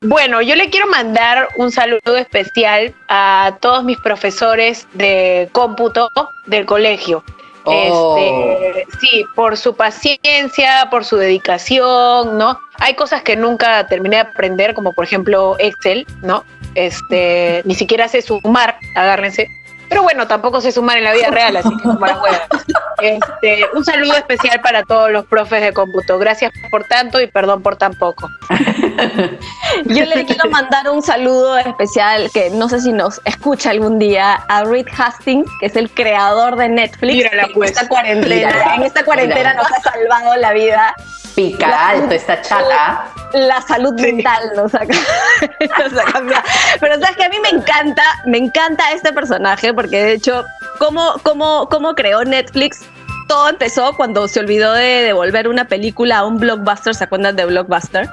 S2: Bueno, yo le quiero mandar un saludo especial a todos mis profesores de cómputo del colegio.
S1: Oh.
S2: Este, sí, por su paciencia, por su dedicación, ¿no? Hay cosas que nunca terminé de aprender, como por ejemplo Excel, ¿no? Este, ni siquiera sé sumar, agárrense. Pero bueno, tampoco sé sumar en la vida real, así que hueá. (laughs) Este, un saludo especial para todos los profes de cómputo. Gracias por tanto y perdón por tan poco. (laughs)
S3: Yo le quiero mandar un saludo especial que no sé si nos escucha algún día a Reed Hastings, que es el creador de Netflix.
S2: Mírala, pues.
S3: en esta cuarentena,
S1: Mírala.
S3: en esta cuarentena
S1: Mírala.
S3: nos ha salvado la vida.
S1: Pica alto esta chata.
S3: La salud mental nos ha, (laughs) nos ha cambiado. Pero sabes que a mí me encanta, me encanta este personaje porque de hecho, cómo, cómo, cómo creó Netflix todo empezó cuando se olvidó de devolver una película a un blockbuster, ¿se acuerdan de blockbuster?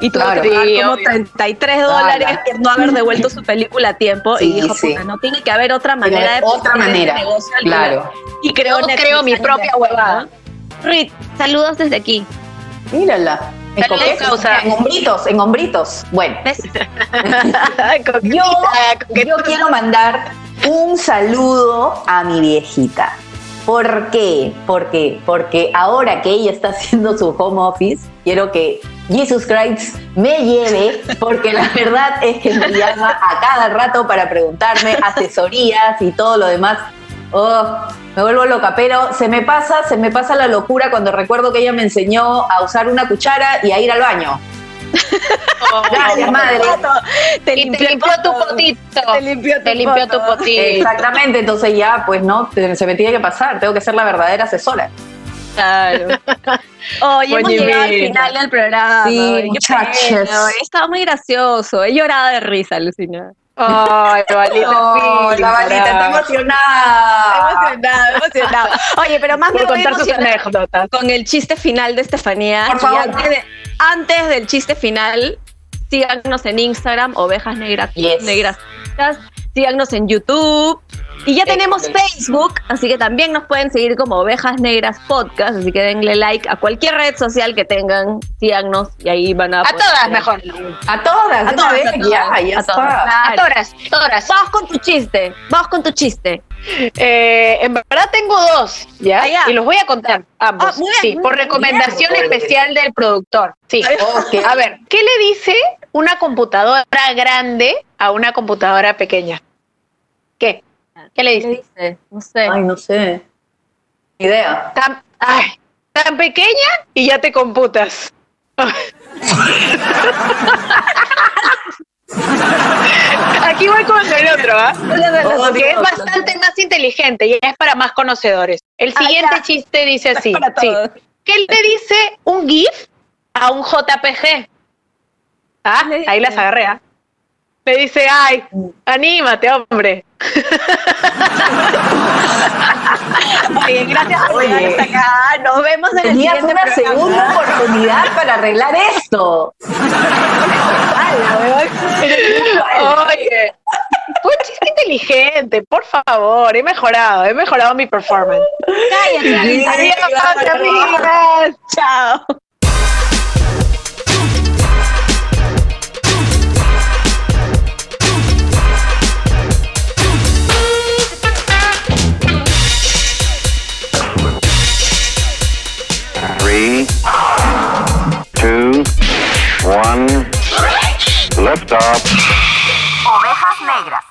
S3: Y tuvo
S1: Claro.
S3: que pagar
S2: Sí,
S3: como
S2: obvio.
S3: 33 dólares por no haber devuelto su película a tiempo
S1: Sí,
S3: y dijo,
S1: sí.
S3: puta, no tiene que haber otra manera de
S1: otra
S3: poner este
S1: manera,
S3: negocio al
S1: claro.
S3: día. Y creó
S2: Yo
S3: Netflix
S2: creo mi propia huevada.
S3: Reed, saludos desde aquí.
S1: Mírala. En,
S2: causa.
S1: en hombritos, en hombritos. Bueno, (laughs) yo quiero mandar un saludo a mi viejita. ¿Por qué? ¿Por qué? Porque ahora que ella está haciendo su home office, quiero que Jesus Christ me lleve, porque la verdad es que me llama a cada rato para preguntarme asesorías y todo lo demás. Oh, Me vuelvo loca, pero se me pasa, se me pasa la locura cuando recuerdo que ella me enseñó a usar una cuchara y a ir al baño. Gracias, madre.
S3: Te
S2: limpió tu potito.
S3: Te limpió tu
S2: Te limpió tu
S3: poto.
S2: potito.
S1: Exactamente, entonces ya, pues no, se me tiene que pasar, tengo que ser la verdadera asesora.
S3: Claro. (laughs) Oye, hemos llegado al final del programa.
S1: Sí, muchachos.
S3: Estaba muy gracioso. He llorado de risa, Lucina.
S2: Ay, Valita.
S1: Oh, la balita está emocionada.
S3: Emocionado, emocionado. Oye, pero más
S2: Por
S3: me voy
S2: contar sus anécdotas.
S3: con el chiste final de Estefanía.
S1: Por favor.
S3: Antes, de- antes del chiste final, síganos en Instagram, Ovejas Negras.
S1: Yes.
S3: Negras. Síganos en YouTube. Y ya tenemos Facebook, así que también nos pueden seguir como Ovejas Negras Podcast. Así que denle like a cualquier red social que tengan, síganos y ahí van a.
S2: A
S3: poder-
S2: todas, mejor.
S1: A todas,
S3: A todas, a todas,
S1: ya, ya
S3: a todas.
S2: A todas, todas.
S3: Vamos con tu chiste. Vamos con tu chiste.
S2: Eh, en verdad tengo dos, ¿ya?
S3: Ah, ya.
S2: Y los voy a contar ambos.
S3: Ah, muy bien,
S2: sí, por recomendación
S1: Bien.
S2: especial del productor. Sí. (laughs)
S1: Ok.
S2: A ver, ¿qué le dice una computadora grande a una computadora pequeña? ¿Qué? ¿Qué le dice?
S3: No sé.
S1: Ay, no sé. Ni Idea.
S2: Tan, ay, tan pequeña y ya te computas. (laughs) Aquí voy con el otro, ¿ah?
S1: Oh,
S2: que es bastante más inteligente y es para más conocedores. El
S3: Ah,
S2: siguiente chiste dice así. Sí. ¿Qué le dice un GIF a un JPG? Ah,
S3: ¿Qué le
S2: ahí las agarré. ¿ah? Le dice, ay, anímate, hombre.
S3: Oye, gracias por llegar hasta acá. Nos vemos en el
S1: Tenías
S3: siguiente
S1: una
S3: programa.
S1: segunda oportunidad para arreglar esto.
S2: Oye, chiste inteligente, por favor. He mejorado, he mejorado mi performance.
S3: Cállate.
S2: Adiós, amigas.
S3: Chao. Three, two, one, lift off. Ovejas negras.